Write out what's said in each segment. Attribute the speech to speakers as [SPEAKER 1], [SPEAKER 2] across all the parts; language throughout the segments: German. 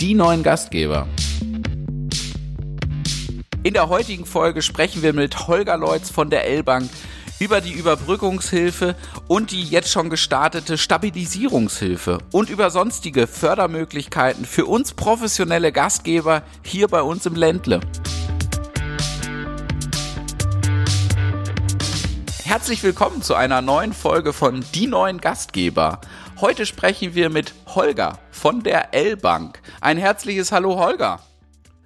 [SPEAKER 1] die neuen Gastgeber. In der heutigen Folge sprechen wir mit Holger Leutz von der L-Bank über die Überbrückungshilfe und die jetzt schon gestartete Stabilisierungshilfe und über sonstige Fördermöglichkeiten für uns professionelle Gastgeber hier bei uns im Ländle. Herzlich willkommen zu einer neuen Folge von Die neuen Gastgeber. Heute sprechen wir mit Holger von der L-Bank. Ein herzliches Hallo Holger.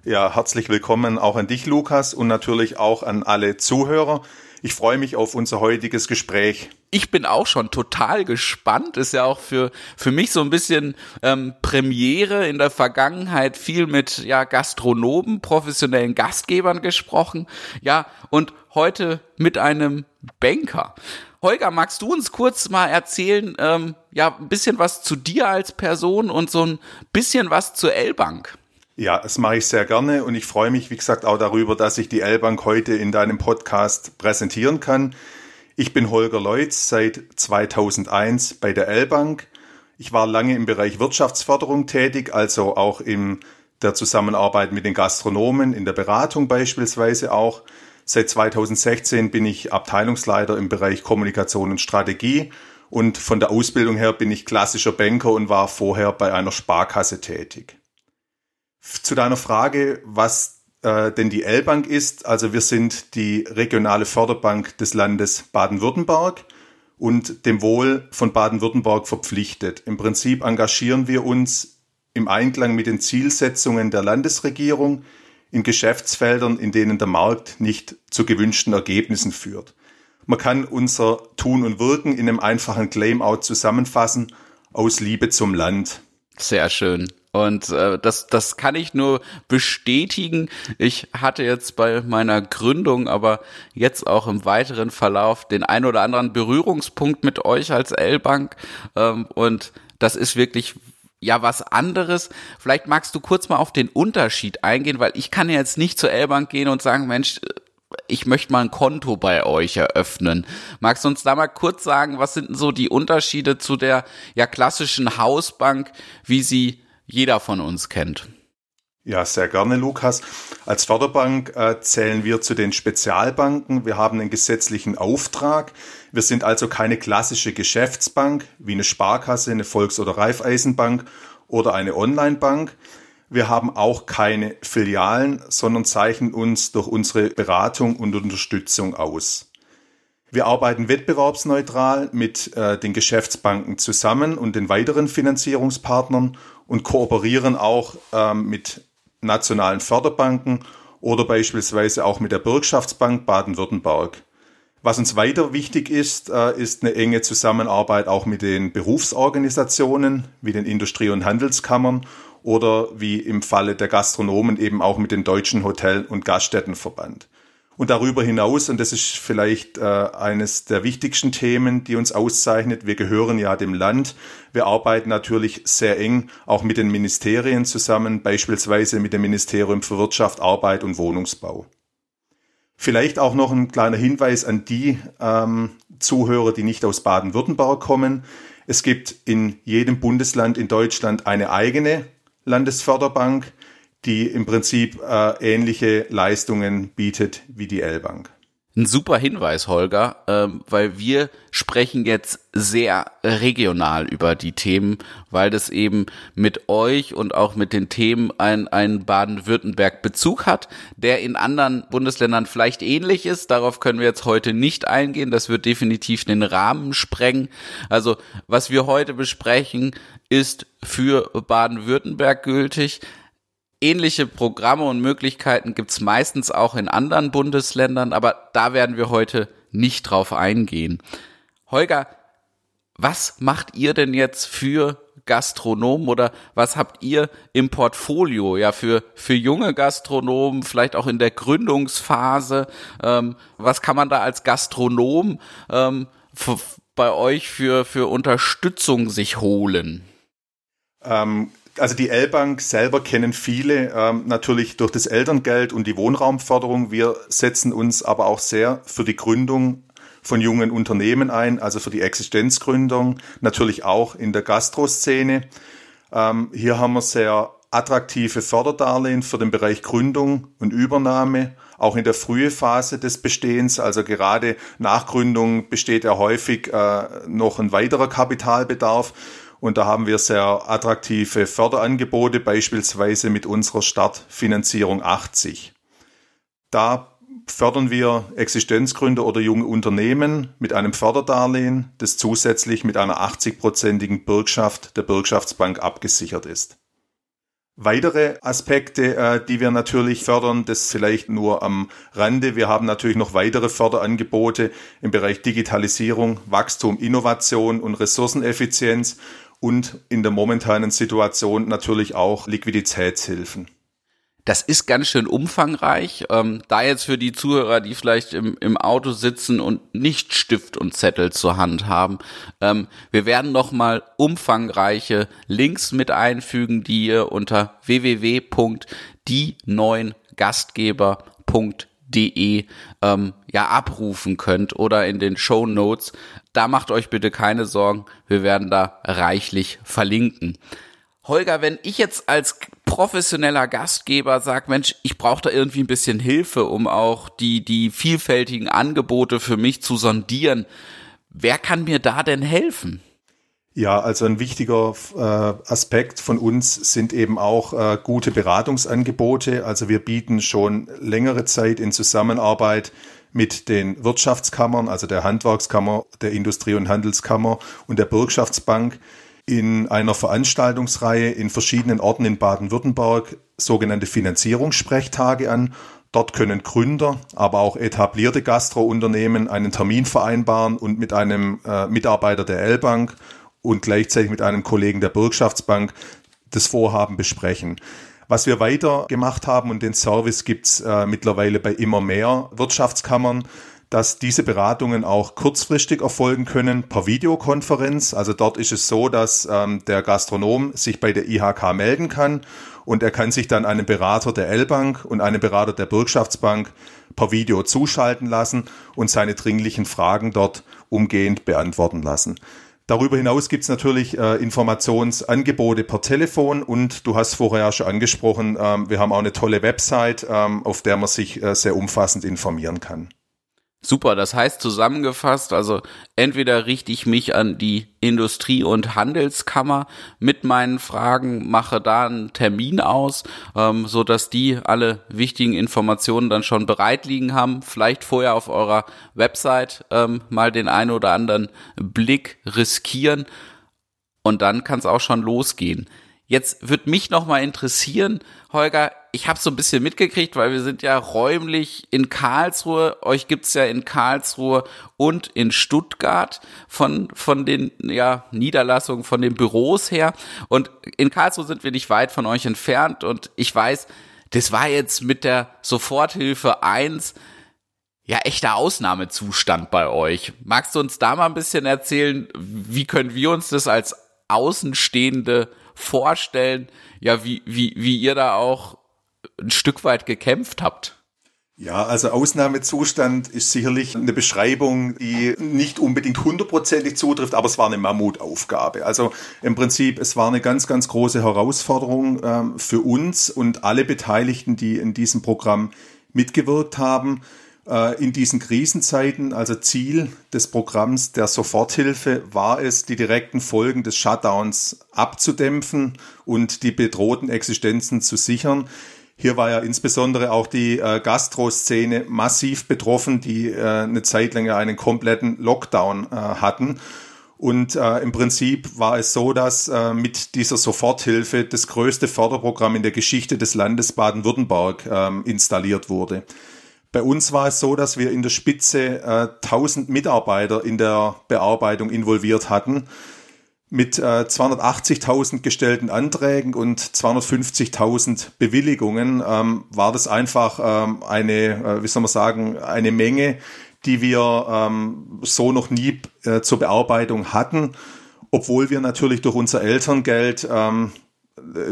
[SPEAKER 2] Ja, herzlich willkommen auch an dich, Lukas, und natürlich auch an alle Zuhörer. Ich freue mich auf unser heutiges Gespräch.
[SPEAKER 1] Ich bin auch schon total gespannt. Ist ja auch für, für mich so ein bisschen ähm, Premiere in der Vergangenheit viel mit ja, Gastronomen, professionellen Gastgebern gesprochen. Ja, und heute mit einem Banker. Holger, magst du uns kurz mal erzählen, ähm, ja, ein bisschen was zu dir als Person und so ein bisschen was zur L-Bank?
[SPEAKER 2] Ja, das mache ich sehr gerne und ich freue mich, wie gesagt, auch darüber, dass ich die L-Bank heute in deinem Podcast präsentieren kann. Ich bin Holger Leutz seit 2001 bei der L-Bank. Ich war lange im Bereich Wirtschaftsförderung tätig, also auch in der Zusammenarbeit mit den Gastronomen, in der Beratung beispielsweise auch. Seit 2016 bin ich Abteilungsleiter im Bereich Kommunikation und Strategie und von der Ausbildung her bin ich klassischer Banker und war vorher bei einer Sparkasse tätig. Zu deiner Frage, was äh, denn die L-Bank ist, also wir sind die regionale Förderbank des Landes Baden-Württemberg und dem Wohl von Baden-Württemberg verpflichtet. Im Prinzip engagieren wir uns im Einklang mit den Zielsetzungen der Landesregierung in Geschäftsfeldern, in denen der Markt nicht zu gewünschten Ergebnissen führt. Man kann unser Tun und Wirken in einem einfachen Claim-out zusammenfassen aus Liebe zum Land.
[SPEAKER 1] Sehr schön. Und äh, das, das kann ich nur bestätigen. Ich hatte jetzt bei meiner Gründung, aber jetzt auch im weiteren Verlauf den ein oder anderen Berührungspunkt mit euch als L-Bank. Ähm, und das ist wirklich ja was anderes. Vielleicht magst du kurz mal auf den Unterschied eingehen, weil ich kann ja jetzt nicht zur L-Bank gehen und sagen, Mensch, ich möchte mal ein Konto bei euch eröffnen. Magst du uns da mal kurz sagen, was sind denn so die Unterschiede zu der ja klassischen Hausbank, wie sie jeder von uns kennt.
[SPEAKER 2] Ja, sehr gerne, Lukas. Als Förderbank äh, zählen wir zu den Spezialbanken. Wir haben einen gesetzlichen Auftrag. Wir sind also keine klassische Geschäftsbank wie eine Sparkasse, eine Volks- oder Raiffeisenbank oder eine Onlinebank. Wir haben auch keine Filialen, sondern zeichnen uns durch unsere Beratung und Unterstützung aus. Wir arbeiten wettbewerbsneutral mit äh, den Geschäftsbanken zusammen und den weiteren Finanzierungspartnern und kooperieren auch ähm, mit nationalen Förderbanken oder beispielsweise auch mit der Bürgschaftsbank Baden-Württemberg. Was uns weiter wichtig ist, äh, ist eine enge Zusammenarbeit auch mit den Berufsorganisationen wie den Industrie- und Handelskammern oder wie im Falle der Gastronomen eben auch mit dem Deutschen Hotel- und Gaststättenverband. Und darüber hinaus, und das ist vielleicht äh, eines der wichtigsten Themen, die uns auszeichnet, wir gehören ja dem Land. Wir arbeiten natürlich sehr eng auch mit den Ministerien zusammen, beispielsweise mit dem Ministerium für Wirtschaft, Arbeit und Wohnungsbau. Vielleicht auch noch ein kleiner Hinweis an die ähm, Zuhörer, die nicht aus Baden-Württemberg kommen. Es gibt in jedem Bundesland in Deutschland eine eigene Landesförderbank die im Prinzip äh, ähnliche Leistungen bietet wie die L-Bank.
[SPEAKER 1] Ein super Hinweis, Holger, ähm, weil wir sprechen jetzt sehr regional über die Themen, weil das eben mit euch und auch mit den Themen ein, ein Baden-Württemberg-Bezug hat, der in anderen Bundesländern vielleicht ähnlich ist. Darauf können wir jetzt heute nicht eingehen. Das wird definitiv den Rahmen sprengen. Also was wir heute besprechen, ist für Baden-Württemberg gültig. Ähnliche Programme und Möglichkeiten gibt es meistens auch in anderen Bundesländern, aber da werden wir heute nicht drauf eingehen. Holger, was macht ihr denn jetzt für Gastronomen oder was habt ihr im Portfolio ja für für junge Gastronomen vielleicht auch in der Gründungsphase ähm, was kann man da als Gastronom ähm, bei euch für für Unterstützung sich holen
[SPEAKER 2] ähm, also die L-Bank selber kennen viele ähm, natürlich durch das Elterngeld und die Wohnraumförderung. Wir setzen uns aber auch sehr für die Gründung von jungen Unternehmen ein, also für die Existenzgründung, natürlich auch in der Gastroszene. Ähm, hier haben wir sehr attraktive Förderdarlehen für den Bereich Gründung und Übernahme, auch in der frühen Phase des Bestehens. Also gerade nach Gründung besteht ja häufig äh, noch ein weiterer Kapitalbedarf. Und da haben wir sehr attraktive Förderangebote, beispielsweise mit unserer Startfinanzierung 80. Da fördern wir Existenzgründer oder junge Unternehmen mit einem Förderdarlehen, das zusätzlich mit einer 80-prozentigen Bürgschaft der Bürgschaftsbank abgesichert ist. Weitere Aspekte, äh, die wir natürlich fördern, das vielleicht nur am Rande. Wir haben natürlich noch weitere Förderangebote im Bereich Digitalisierung, Wachstum, Innovation und Ressourceneffizienz und in der momentanen Situation natürlich auch Liquiditätshilfen.
[SPEAKER 1] Das ist ganz schön umfangreich. Ähm, da jetzt für die Zuhörer, die vielleicht im, im Auto sitzen und nicht Stift und Zettel zur Hand haben, ähm, wir werden nochmal umfangreiche Links mit einfügen, die ihr unter www.dieneungastgeber.de ähm, ja abrufen könnt oder in den Show Notes. Da macht euch bitte keine Sorgen, wir werden da reichlich verlinken. Holger, wenn ich jetzt als professioneller Gastgeber sage, Mensch, ich brauche da irgendwie ein bisschen Hilfe, um auch die, die vielfältigen Angebote für mich zu sondieren, wer kann mir da denn helfen?
[SPEAKER 2] Ja, also ein wichtiger äh, Aspekt von uns sind eben auch äh, gute Beratungsangebote. Also wir bieten schon längere Zeit in Zusammenarbeit mit den Wirtschaftskammern, also der Handwerkskammer, der Industrie- und Handelskammer und der Bürgschaftsbank in einer Veranstaltungsreihe in verschiedenen Orten in Baden-Württemberg sogenannte Finanzierungssprechtage an. Dort können Gründer, aber auch etablierte Gastrounternehmen einen Termin vereinbaren und mit einem äh, Mitarbeiter der L-Bank und gleichzeitig mit einem Kollegen der Bürgschaftsbank das Vorhaben besprechen. Was wir weiter gemacht haben und den Service gibt's äh, mittlerweile bei immer mehr Wirtschaftskammern, dass diese Beratungen auch kurzfristig erfolgen können per Videokonferenz. Also dort ist es so, dass ähm, der Gastronom sich bei der IHK melden kann und er kann sich dann einen Berater der L-Bank und einen Berater der Bürgschaftsbank per Video zuschalten lassen und seine dringlichen Fragen dort umgehend beantworten lassen. Darüber hinaus gibt es natürlich äh, Informationsangebote per Telefon und du hast vorher schon angesprochen, ähm, wir haben auch eine tolle Website, ähm, auf der man sich äh, sehr umfassend informieren kann.
[SPEAKER 1] Super, das heißt zusammengefasst, also entweder richte ich mich an die Industrie- und Handelskammer mit meinen Fragen, mache da einen Termin aus, ähm, so dass die alle wichtigen Informationen dann schon bereit liegen haben. Vielleicht vorher auf eurer Website ähm, mal den einen oder anderen Blick riskieren und dann kann es auch schon losgehen. Jetzt wird mich noch mal interessieren, Holger, ich habe so ein bisschen mitgekriegt, weil wir sind ja räumlich in Karlsruhe. Euch gibt's ja in Karlsruhe und in Stuttgart von, von den ja, Niederlassungen, von den Büros her. Und in Karlsruhe sind wir nicht weit von euch entfernt. Und ich weiß, das war jetzt mit der Soforthilfe 1 ja echter Ausnahmezustand bei euch. Magst du uns da mal ein bisschen erzählen, wie können wir uns das als Außenstehende vorstellen, ja, wie, wie, wie ihr da auch ein Stück weit gekämpft habt.
[SPEAKER 2] Ja, also Ausnahmezustand ist sicherlich eine Beschreibung, die nicht unbedingt hundertprozentig zutrifft, aber es war eine Mammutaufgabe. Also im Prinzip, es war eine ganz, ganz große Herausforderung ähm, für uns und alle Beteiligten, die in diesem Programm mitgewirkt haben. Äh, in diesen Krisenzeiten, also Ziel des Programms der Soforthilfe, war es, die direkten Folgen des Shutdowns abzudämpfen und die bedrohten Existenzen zu sichern. Hier war ja insbesondere auch die äh, Gastroszene massiv betroffen, die äh, eine Zeit länger einen kompletten Lockdown äh, hatten. Und äh, im Prinzip war es so, dass äh, mit dieser Soforthilfe das größte Förderprogramm in der Geschichte des Landes Baden-Württemberg äh, installiert wurde. Bei uns war es so, dass wir in der Spitze äh, 1000 Mitarbeiter in der Bearbeitung involviert hatten. Mit äh, 280.000 gestellten Anträgen und 250.000 Bewilligungen ähm, war das einfach ähm, eine, äh, wie soll man sagen, eine Menge, die wir ähm, so noch nie äh, zur Bearbeitung hatten, obwohl wir natürlich durch unser Elterngeld ähm,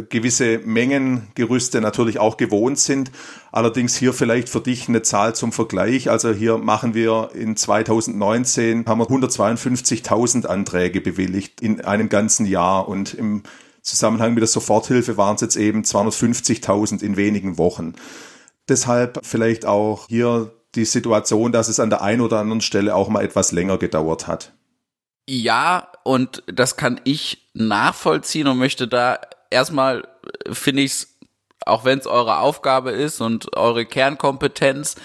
[SPEAKER 2] gewisse Mengengerüste natürlich auch gewohnt sind. Allerdings hier vielleicht für dich eine Zahl zum Vergleich. Also hier machen wir in 2019 haben wir 152.000 Anträge bewilligt in einem ganzen Jahr und im Zusammenhang mit der Soforthilfe waren es jetzt eben 250.000 in wenigen Wochen. Deshalb vielleicht auch hier die Situation, dass es an der einen oder anderen Stelle auch mal etwas länger gedauert hat.
[SPEAKER 1] Ja, und das kann ich nachvollziehen und möchte da erstmal, finde ich es, auch wenn es eure Aufgabe ist und eure Kernkompetenz,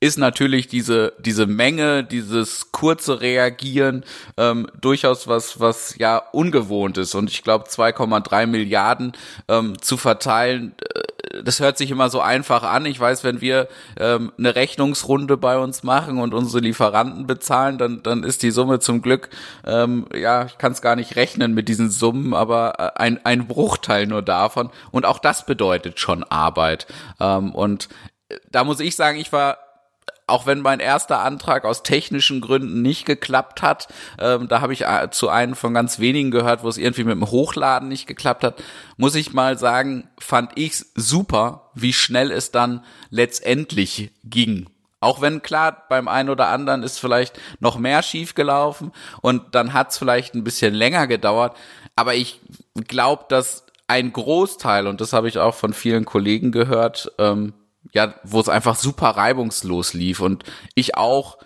[SPEAKER 1] ist natürlich diese diese Menge, dieses kurze Reagieren ähm, durchaus was was ja ungewohnt ist. Und ich glaube 2,3 Milliarden ähm, zu verteilen, äh, das hört sich immer so einfach an. Ich weiß, wenn wir ähm, eine Rechnungsrunde bei uns machen und unsere Lieferanten bezahlen, dann dann ist die Summe zum Glück ähm, ja ich kann es gar nicht rechnen mit diesen Summen, aber äh, ein ein Bruchteil nur davon und auch das bedeutet schon Arbeit ähm, und äh, da muss ich sagen, ich war auch wenn mein erster Antrag aus technischen Gründen nicht geklappt hat, ähm, da habe ich äh, zu einem von ganz wenigen gehört, wo es irgendwie mit dem Hochladen nicht geklappt hat, muss ich mal sagen, fand ich super, wie schnell es dann letztendlich ging. Auch wenn klar, beim einen oder anderen ist vielleicht noch mehr schief gelaufen und dann hat es vielleicht ein bisschen länger gedauert. Aber ich glaube, dass ein Großteil, und das habe ich auch von vielen Kollegen gehört, ähm, ja, wo es einfach super reibungslos lief und ich auch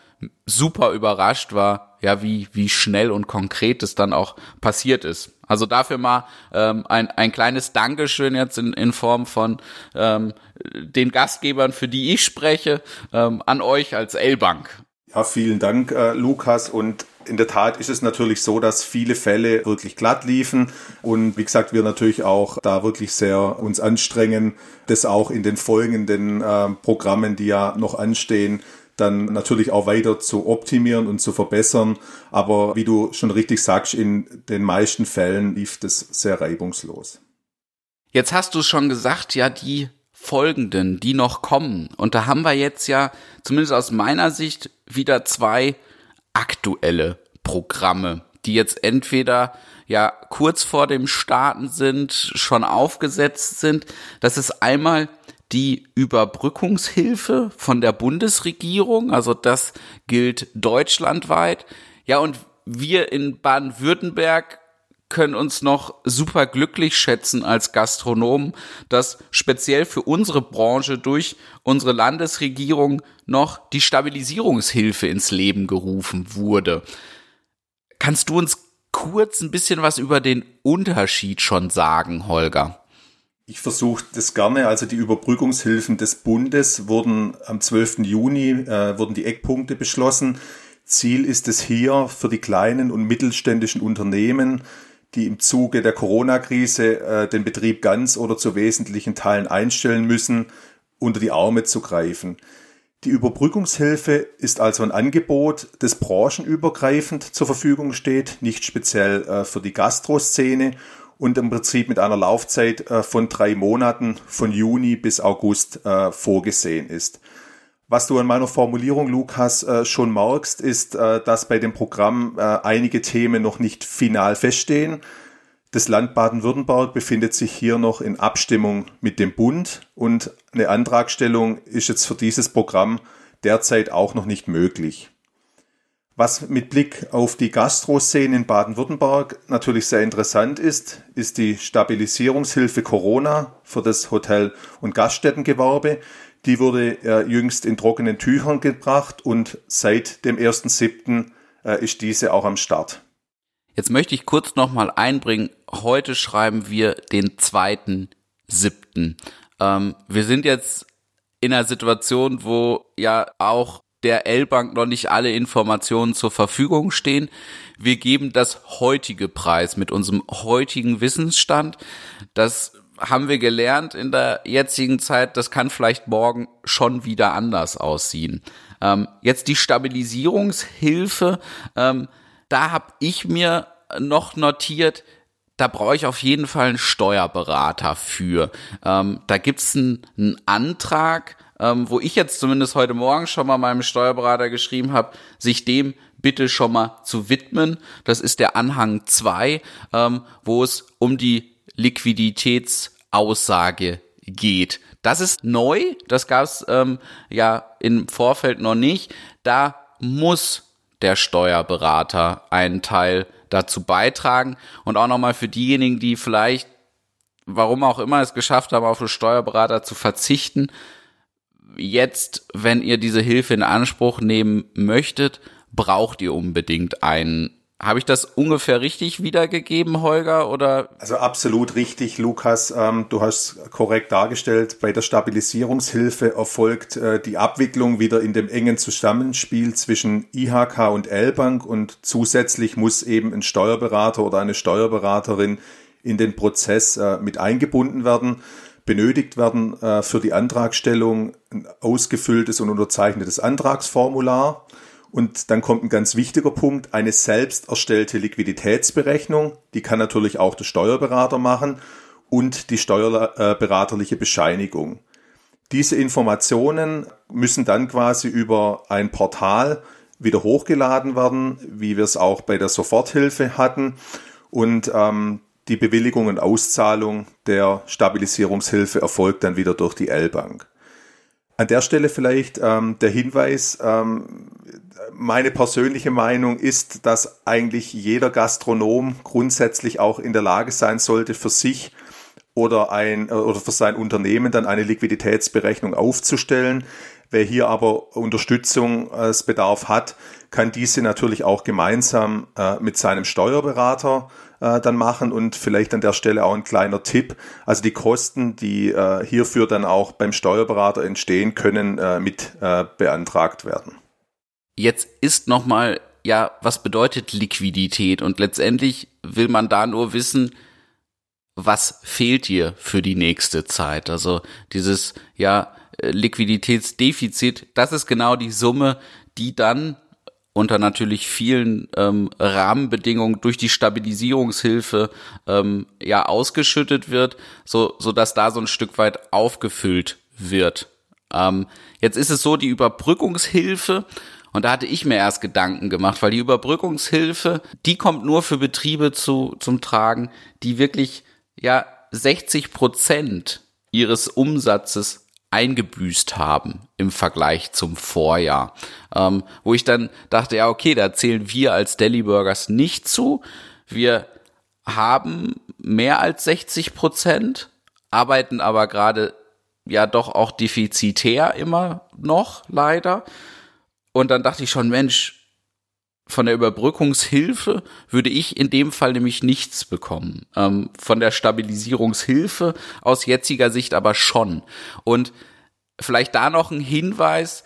[SPEAKER 1] super überrascht war, ja, wie, wie schnell und konkret es dann auch passiert ist. Also dafür mal ähm, ein, ein kleines Dankeschön jetzt in, in Form von ähm, den Gastgebern, für die ich spreche, ähm, an euch als L-Bank.
[SPEAKER 2] Ja, vielen Dank, äh, Lukas. Und in der Tat ist es natürlich so, dass viele Fälle wirklich glatt liefen und wie gesagt, wir natürlich auch da wirklich sehr uns anstrengen, das auch in den folgenden äh, Programmen, die ja noch anstehen, dann natürlich auch weiter zu optimieren und zu verbessern. Aber wie du schon richtig sagst, in den meisten Fällen lief das sehr reibungslos.
[SPEAKER 1] Jetzt hast du schon gesagt, ja, die folgenden, die noch kommen. Und da haben wir jetzt ja, zumindest aus meiner Sicht, wieder zwei aktuelle Programme, die jetzt entweder ja kurz vor dem Starten sind, schon aufgesetzt sind. Das ist einmal die Überbrückungshilfe von der Bundesregierung, also das gilt deutschlandweit. Ja, und wir in Baden-Württemberg können uns noch super glücklich schätzen als Gastronomen, dass speziell für unsere Branche durch unsere Landesregierung noch die Stabilisierungshilfe ins Leben gerufen wurde. Kannst du uns kurz ein bisschen was über den Unterschied schon sagen, Holger?
[SPEAKER 2] Ich versuche das gerne. Also die Überbrückungshilfen des Bundes wurden am 12. Juni, äh, wurden die Eckpunkte beschlossen. Ziel ist es hier für die kleinen und mittelständischen Unternehmen die im Zuge der Corona-Krise äh, den Betrieb ganz oder zu wesentlichen Teilen einstellen müssen, unter die Arme zu greifen. Die Überbrückungshilfe ist also ein Angebot, das branchenübergreifend zur Verfügung steht, nicht speziell äh, für die Gastroszene und im Prinzip mit einer Laufzeit äh, von drei Monaten von Juni bis August äh, vorgesehen ist. Was du an meiner Formulierung, Lukas, äh, schon merkst, ist, äh, dass bei dem Programm äh, einige Themen noch nicht final feststehen. Das Land Baden-Württemberg befindet sich hier noch in Abstimmung mit dem Bund und eine Antragstellung ist jetzt für dieses Programm derzeit auch noch nicht möglich. Was mit Blick auf die Gastroszene in Baden-Württemberg natürlich sehr interessant ist, ist die Stabilisierungshilfe Corona für das Hotel- und Gaststättengewerbe, die wurde äh, jüngst in trockenen Tüchern gebracht und seit dem 1.7. Äh, ist diese auch am Start.
[SPEAKER 1] Jetzt möchte ich kurz nochmal einbringen, heute schreiben wir den 2.7. Ähm, wir sind jetzt in einer Situation, wo ja auch der L-Bank noch nicht alle Informationen zur Verfügung stehen. Wir geben das heutige Preis mit unserem heutigen Wissensstand. Das haben wir gelernt in der jetzigen Zeit, das kann vielleicht morgen schon wieder anders aussehen. Ähm, jetzt die Stabilisierungshilfe, ähm, da habe ich mir noch notiert, da brauche ich auf jeden Fall einen Steuerberater für. Ähm, da gibt's einen, einen Antrag, ähm, wo ich jetzt zumindest heute Morgen schon mal meinem Steuerberater geschrieben habe, sich dem bitte schon mal zu widmen. Das ist der Anhang 2, ähm, wo es um die Liquiditätsaussage geht. Das ist neu, das gab es ähm, ja im Vorfeld noch nicht. Da muss der Steuerberater einen Teil dazu beitragen. Und auch nochmal für diejenigen, die vielleicht, warum auch immer es geschafft haben, auf einen Steuerberater zu verzichten, jetzt, wenn ihr diese Hilfe in Anspruch nehmen möchtet, braucht ihr unbedingt einen habe ich das ungefähr richtig wiedergegeben, Holger? Oder?
[SPEAKER 2] Also absolut richtig, Lukas. Ähm, du hast korrekt dargestellt. Bei der Stabilisierungshilfe erfolgt äh, die Abwicklung wieder in dem engen Zusammenspiel zwischen IHK und L-Bank und zusätzlich muss eben ein Steuerberater oder eine Steuerberaterin in den Prozess äh, mit eingebunden werden. Benötigt werden äh, für die Antragstellung ein ausgefülltes und unterzeichnetes Antragsformular und dann kommt ein ganz wichtiger Punkt, eine selbst erstellte Liquiditätsberechnung. Die kann natürlich auch der Steuerberater machen und die steuerberaterliche Bescheinigung. Diese Informationen müssen dann quasi über ein Portal wieder hochgeladen werden, wie wir es auch bei der Soforthilfe hatten. Und ähm, die Bewilligung und Auszahlung der Stabilisierungshilfe erfolgt dann wieder durch die L-Bank. An der Stelle vielleicht ähm, der Hinweis, ähm, meine persönliche Meinung ist, dass eigentlich jeder Gastronom grundsätzlich auch in der Lage sein sollte, für sich oder ein oder für sein Unternehmen dann eine Liquiditätsberechnung aufzustellen. Wer hier aber Unterstützungsbedarf hat, kann diese natürlich auch gemeinsam äh, mit seinem Steuerberater äh, dann machen und vielleicht an der Stelle auch ein kleiner Tipp. Also die Kosten, die äh, hierfür dann auch beim Steuerberater entstehen, können äh, mit äh, beantragt werden.
[SPEAKER 1] Jetzt ist nochmal, ja, was bedeutet Liquidität? Und letztendlich will man da nur wissen, was fehlt dir für die nächste Zeit? Also dieses, ja, Liquiditätsdefizit, das ist genau die Summe, die dann unter natürlich vielen ähm, Rahmenbedingungen durch die Stabilisierungshilfe ähm, ja ausgeschüttet wird, so so dass da so ein Stück weit aufgefüllt wird. Ähm, jetzt ist es so, die Überbrückungshilfe und da hatte ich mir erst Gedanken gemacht, weil die Überbrückungshilfe, die kommt nur für Betriebe zu, zum Tragen, die wirklich, ja, 60 Prozent ihres Umsatzes eingebüßt haben im Vergleich zum Vorjahr. Ähm, wo ich dann dachte, ja, okay, da zählen wir als Deli Burgers nicht zu. Wir haben mehr als 60 Prozent, arbeiten aber gerade ja doch auch defizitär immer noch, leider. Und dann dachte ich schon, Mensch, von der Überbrückungshilfe würde ich in dem Fall nämlich nichts bekommen. Ähm, von der Stabilisierungshilfe aus jetziger Sicht aber schon. Und vielleicht da noch ein Hinweis,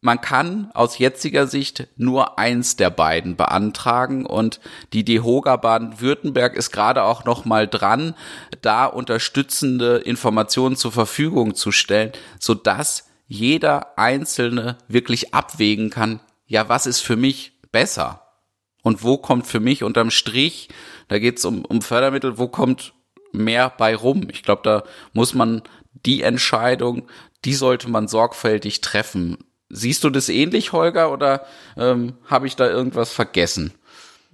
[SPEAKER 1] man kann aus jetziger Sicht nur eins der beiden beantragen und die DEHOGA Baden-Württemberg ist gerade auch noch mal dran, da unterstützende Informationen zur Verfügung zu stellen, so dass jeder Einzelne wirklich abwägen kann, ja, was ist für mich besser? Und wo kommt für mich unterm Strich, da geht es um, um Fördermittel, wo kommt mehr bei rum? Ich glaube, da muss man die Entscheidung, die sollte man sorgfältig treffen. Siehst du das ähnlich, Holger, oder ähm, habe ich da irgendwas vergessen?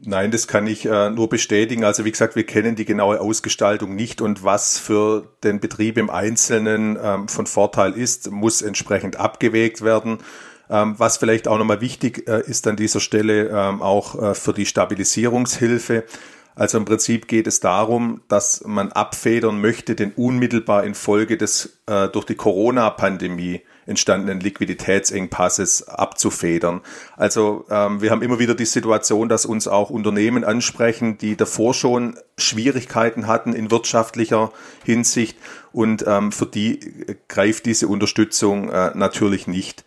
[SPEAKER 2] Nein, das kann ich äh, nur bestätigen. Also wie gesagt, wir kennen die genaue Ausgestaltung nicht und was für den Betrieb im Einzelnen ähm, von Vorteil ist, muss entsprechend abgewägt werden. Ähm, was vielleicht auch nochmal wichtig äh, ist an dieser Stelle, ähm, auch äh, für die Stabilisierungshilfe. Also im Prinzip geht es darum, dass man abfedern möchte, den unmittelbar infolge des äh, durch die Corona-Pandemie entstandenen Liquiditätsengpasses abzufedern. Also ähm, wir haben immer wieder die Situation, dass uns auch Unternehmen ansprechen, die davor schon Schwierigkeiten hatten in wirtschaftlicher Hinsicht und ähm, für die greift diese Unterstützung äh, natürlich nicht.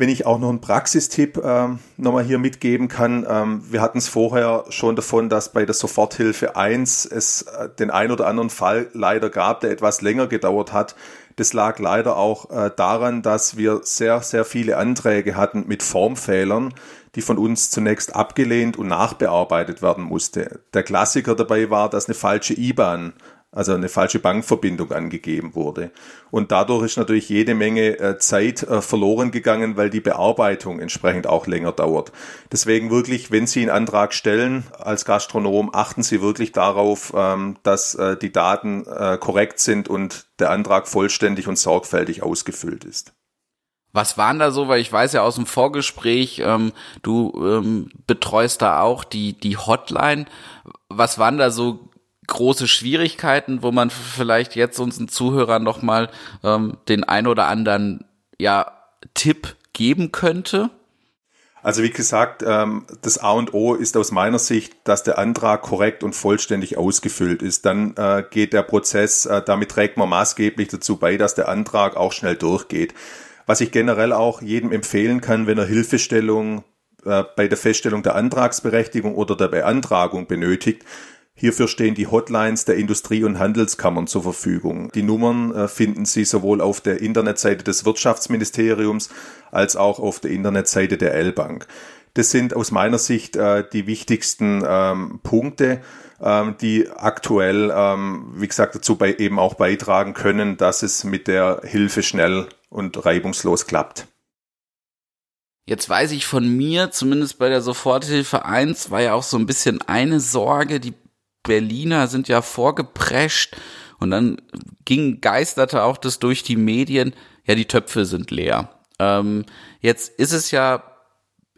[SPEAKER 2] Wenn ich auch noch einen Praxistipp ähm, nochmal hier mitgeben kann, ähm, wir hatten es vorher schon davon, dass bei der Soforthilfe 1 es äh, den ein oder anderen Fall leider gab, der etwas länger gedauert hat. Das lag leider auch äh, daran, dass wir sehr, sehr viele Anträge hatten mit Formfehlern, die von uns zunächst abgelehnt und nachbearbeitet werden musste. Der Klassiker dabei war, dass eine falsche IBAN also eine falsche Bankverbindung angegeben wurde. Und dadurch ist natürlich jede Menge äh, Zeit äh, verloren gegangen, weil die Bearbeitung entsprechend auch länger dauert. Deswegen wirklich, wenn Sie einen Antrag stellen als Gastronom, achten Sie wirklich darauf, ähm, dass äh, die Daten korrekt sind und der Antrag vollständig und sorgfältig ausgefüllt ist.
[SPEAKER 1] Was waren da so, weil ich weiß ja aus dem Vorgespräch, ähm, du ähm, betreust da auch die, die Hotline. Was waren da so große Schwierigkeiten, wo man vielleicht jetzt unseren Zuhörern noch mal ähm, den ein oder anderen ja, Tipp geben könnte?
[SPEAKER 2] Also wie gesagt, ähm, das A und O ist aus meiner Sicht, dass der Antrag korrekt und vollständig ausgefüllt ist. Dann äh, geht der Prozess, äh, damit trägt man maßgeblich dazu bei, dass der Antrag auch schnell durchgeht. Was ich generell auch jedem empfehlen kann, wenn er Hilfestellung äh, bei der Feststellung der Antragsberechtigung oder der Beantragung benötigt, Hierfür stehen die Hotlines der Industrie- und Handelskammern zur Verfügung. Die Nummern äh, finden Sie sowohl auf der Internetseite des Wirtschaftsministeriums als auch auf der Internetseite der L-Bank. Das sind aus meiner Sicht äh, die wichtigsten ähm, Punkte, ähm, die aktuell, ähm, wie gesagt, dazu bei, eben auch beitragen können, dass es mit der Hilfe schnell und reibungslos klappt.
[SPEAKER 1] Jetzt weiß ich von mir, zumindest bei der Soforthilfe 1, war ja auch so ein bisschen eine Sorge, die Berliner sind ja vorgeprescht und dann ging, geisterte auch das durch die Medien, ja, die Töpfe sind leer. Ähm, jetzt ist es ja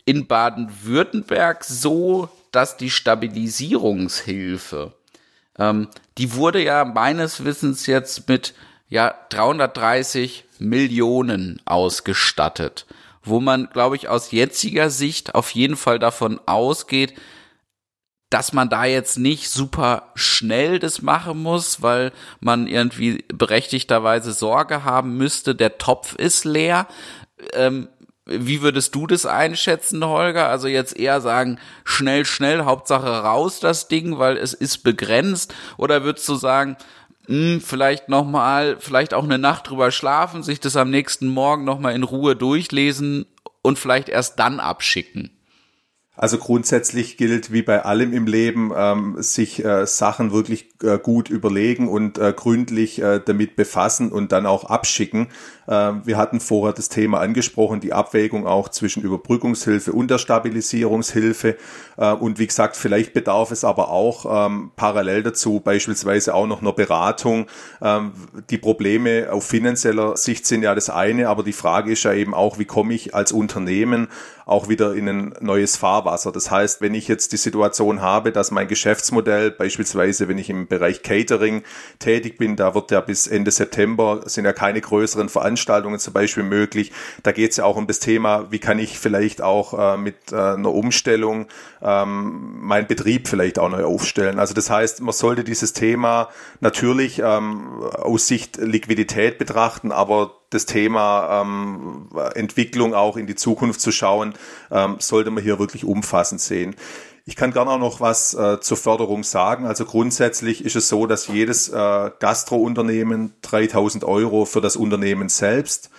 [SPEAKER 1] in Baden-Württemberg so, dass die Stabilisierungshilfe, ähm, die wurde ja meines Wissens jetzt mit ja 330 Millionen ausgestattet, wo man, glaube ich, aus jetziger Sicht auf jeden Fall davon ausgeht, dass man da jetzt nicht super schnell das machen muss, weil man irgendwie berechtigterweise Sorge haben müsste, der Topf ist leer. Ähm, wie würdest du das einschätzen, Holger? Also jetzt eher sagen, schnell, schnell, Hauptsache raus das Ding, weil es ist begrenzt? Oder würdest du sagen, mh, hm, vielleicht nochmal, vielleicht auch eine Nacht drüber schlafen, sich das am nächsten Morgen nochmal in Ruhe durchlesen und vielleicht erst dann abschicken?
[SPEAKER 2] Also grundsätzlich gilt wie bei allem im Leben, ähm, sich äh, Sachen wirklich äh, gut überlegen und äh, gründlich äh, damit befassen und dann auch abschicken. Ähm, wir hatten vorher das Thema angesprochen, die Abwägung auch zwischen Überbrückungshilfe und der Stabilisierungshilfe. Äh, und wie gesagt, vielleicht bedarf es aber auch ähm, parallel dazu beispielsweise auch noch einer Beratung. Ähm, die Probleme auf finanzieller Sicht sind ja das eine, aber die Frage ist ja eben auch, wie komme ich als Unternehmen auch wieder in ein neues Fahrwasser. Das heißt, wenn ich jetzt die Situation habe, dass mein Geschäftsmodell, beispielsweise wenn ich im Bereich Catering tätig bin, da wird ja bis Ende September sind ja keine größeren Veranstaltungen zum Beispiel möglich. Da geht es ja auch um das Thema, wie kann ich vielleicht auch äh, mit äh, einer Umstellung ähm, meinen Betrieb vielleicht auch neu aufstellen. Also das heißt, man sollte dieses Thema natürlich ähm, aus Sicht Liquidität betrachten, aber das Thema ähm, Entwicklung auch in die Zukunft zu schauen, ähm, sollte man hier wirklich umfassend sehen. Ich kann gerne auch noch was äh, zur Förderung sagen. Also grundsätzlich ist es so, dass jedes äh, Gastrounternehmen 3000 Euro für das Unternehmen selbst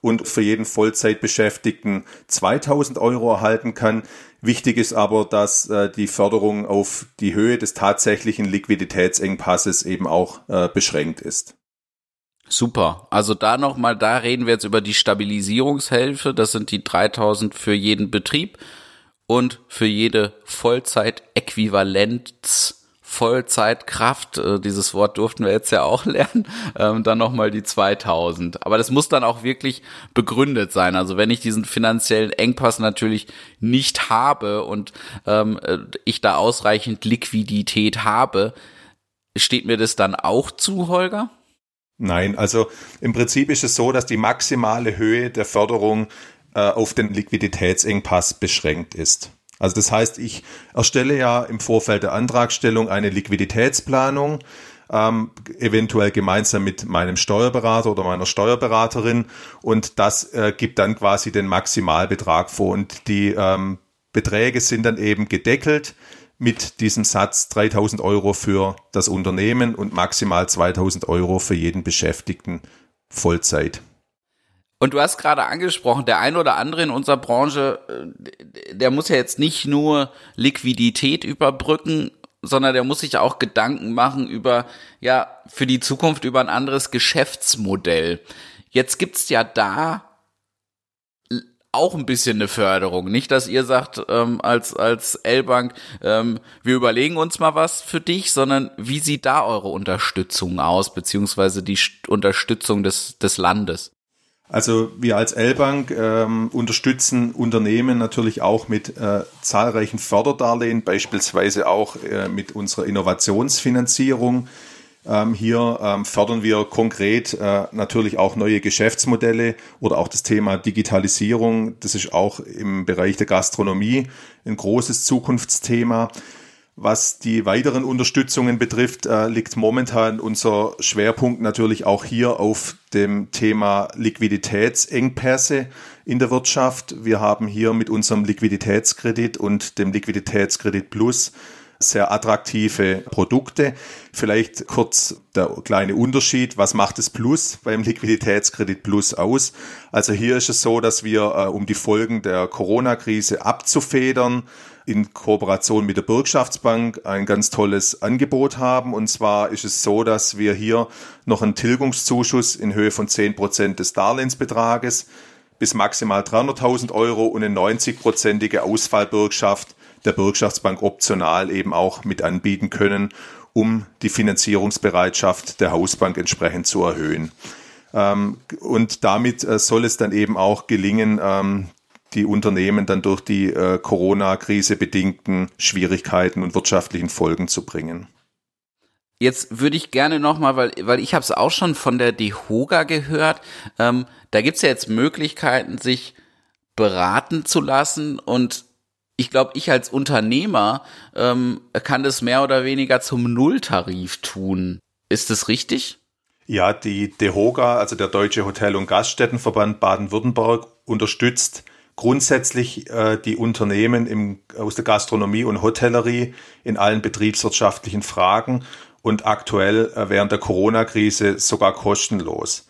[SPEAKER 2] und für jeden Vollzeitbeschäftigten 2000 Euro erhalten kann. Wichtig ist aber, dass äh, die Förderung auf die Höhe des tatsächlichen Liquiditätsengpasses eben auch äh, beschränkt ist.
[SPEAKER 1] Super. Also da nochmal, da reden wir jetzt über die Stabilisierungshilfe. Das sind die 3000 für jeden Betrieb und für jede Vollzeit-Äquivalenz Vollzeitkraft, äh, dieses Wort durften wir jetzt ja auch lernen, ähm, dann nochmal die 2000. Aber das muss dann auch wirklich begründet sein. Also wenn ich diesen finanziellen Engpass natürlich nicht habe und ähm, äh, ich da ausreichend Liquidität habe, steht mir das dann auch zu, Holger?
[SPEAKER 2] Nein, also im Prinzip ist es so, dass die maximale Höhe der Förderung äh, auf den Liquiditätsengpass beschränkt ist. Also das heißt, ich erstelle ja im Vorfeld der Antragstellung eine Liquiditätsplanung, ähm, eventuell gemeinsam mit meinem Steuerberater oder meiner Steuerberaterin und das äh, gibt dann quasi den Maximalbetrag vor und die ähm, Beträge sind dann eben gedeckelt mit diesem Satz 3000 Euro für das Unternehmen und maximal 2000 Euro für jeden Beschäftigten Vollzeit.
[SPEAKER 1] Und du hast gerade angesprochen, der ein oder andere in unserer Branche, äh, der muss ja jetzt nicht nur Liquidität überbrücken, sondern der muss sich auch Gedanken machen über, ja, für die Zukunft über ein anderes Geschäftsmodell. Jetzt gibt's ja da auch ein bisschen eine Förderung. Nicht, dass ihr sagt, ähm, als, als L-Bank, ähm, wir überlegen uns mal was für dich, sondern wie sieht da eure Unterstützung aus, beziehungsweise die Unterstützung des, des Landes?
[SPEAKER 2] Also wir als L-Bank ähm, unterstützen Unternehmen natürlich auch mit äh, zahlreichen Förderdarlehen, beispielsweise auch äh, mit unserer Innovationsfinanzierung. Ähm, hier ähm, fördern wir konkret äh, natürlich auch neue Geschäftsmodelle oder auch das Thema Digitalisierung. Das ist auch im Bereich der Gastronomie ein großes Zukunftsthema. Was die weiteren Unterstützungen betrifft, äh, liegt momentan unser Schwerpunkt natürlich auch hier auf dem Thema Liquiditätsengpässe in der Wirtschaft. Wir haben hier mit unserem Liquiditätskredit und dem Liquiditätskredit Plus sehr attraktive Produkte. Vielleicht kurz der kleine Unterschied. Was macht das Plus beim Liquiditätskredit Plus aus? Also hier ist es so, dass wir, äh, um die Folgen der Corona-Krise abzufedern, in Kooperation mit der Bürgschaftsbank ein ganz tolles Angebot haben. Und zwar ist es so, dass wir hier noch einen Tilgungszuschuss in Höhe von 10 Prozent des Darlehensbetrages bis maximal 300.000 Euro und eine 90-prozentige Ausfallbürgschaft der Bürgschaftsbank optional eben auch mit anbieten können, um die Finanzierungsbereitschaft der Hausbank entsprechend zu erhöhen. Ähm, und damit äh, soll es dann eben auch gelingen, ähm, die Unternehmen dann durch die äh, Corona-Krise bedingten Schwierigkeiten und wirtschaftlichen Folgen zu bringen.
[SPEAKER 1] Jetzt würde ich gerne nochmal, weil, weil ich habe es auch schon von der DEHOGA gehört, ähm, da gibt es ja jetzt Möglichkeiten, sich beraten zu lassen und ich glaube, ich als Unternehmer ähm, kann das mehr oder weniger zum Nulltarif tun. Ist das richtig?
[SPEAKER 2] Ja, die DEHOGA, also der Deutsche Hotel- und Gaststättenverband Baden-Württemberg, unterstützt grundsätzlich äh, die Unternehmen im, aus der Gastronomie und Hotellerie in allen betriebswirtschaftlichen Fragen und aktuell äh, während der Corona-Krise sogar kostenlos.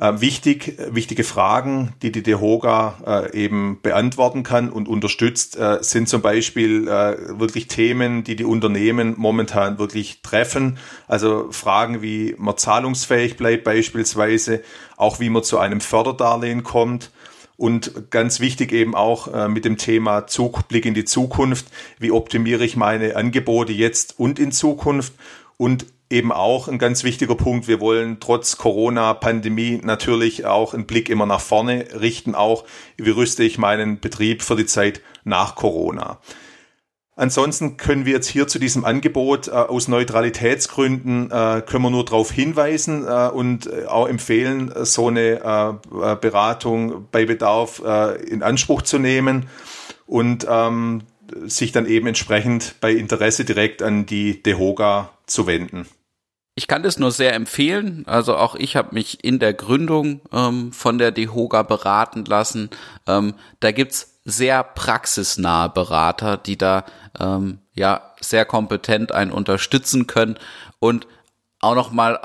[SPEAKER 2] Äh, wichtig, wichtige Fragen, die die DEHOGA äh, eben beantworten kann und unterstützt, äh, sind zum Beispiel äh, wirklich Themen, die die Unternehmen momentan wirklich treffen. Also Fragen, wie man zahlungsfähig bleibt beispielsweise, auch wie man zu einem Förderdarlehen kommt und ganz wichtig eben auch äh, mit dem Thema Zug, Blick in die Zukunft. Wie optimiere ich meine Angebote jetzt und in Zukunft? Und eben auch ein ganz wichtiger Punkt. Wir wollen trotz Corona-Pandemie natürlich auch einen Blick immer nach vorne richten, auch wie rüste ich meinen Betrieb für die Zeit nach Corona. Ansonsten können wir jetzt hier zu diesem Angebot äh, aus Neutralitätsgründen äh, können wir nur darauf hinweisen äh, und äh, auch empfehlen, so eine äh, äh, Beratung bei Bedarf in Anspruch zu nehmen und ähm, sich dann eben entsprechend bei Interesse direkt an die DEHOGA zu wenden.
[SPEAKER 1] Ich kann das nur sehr empfehlen. Also auch ich habe mich in der Gründung ähm, von der DEHOGA beraten lassen. Ähm, da gibt's sehr praxisnahe Berater, die da ähm, ja sehr kompetent einen unterstützen können und auch noch mal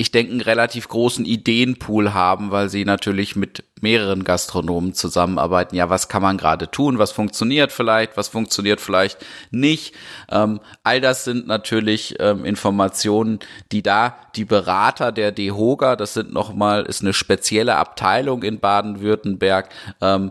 [SPEAKER 1] ich denke, einen relativ großen Ideenpool haben, weil sie natürlich mit mehreren Gastronomen zusammenarbeiten. Ja, was kann man gerade tun? Was funktioniert vielleicht? Was funktioniert vielleicht nicht? Ähm, all das sind natürlich ähm, Informationen, die da die Berater der DEHOGA, das sind nochmal, ist eine spezielle Abteilung in Baden-Württemberg, ähm,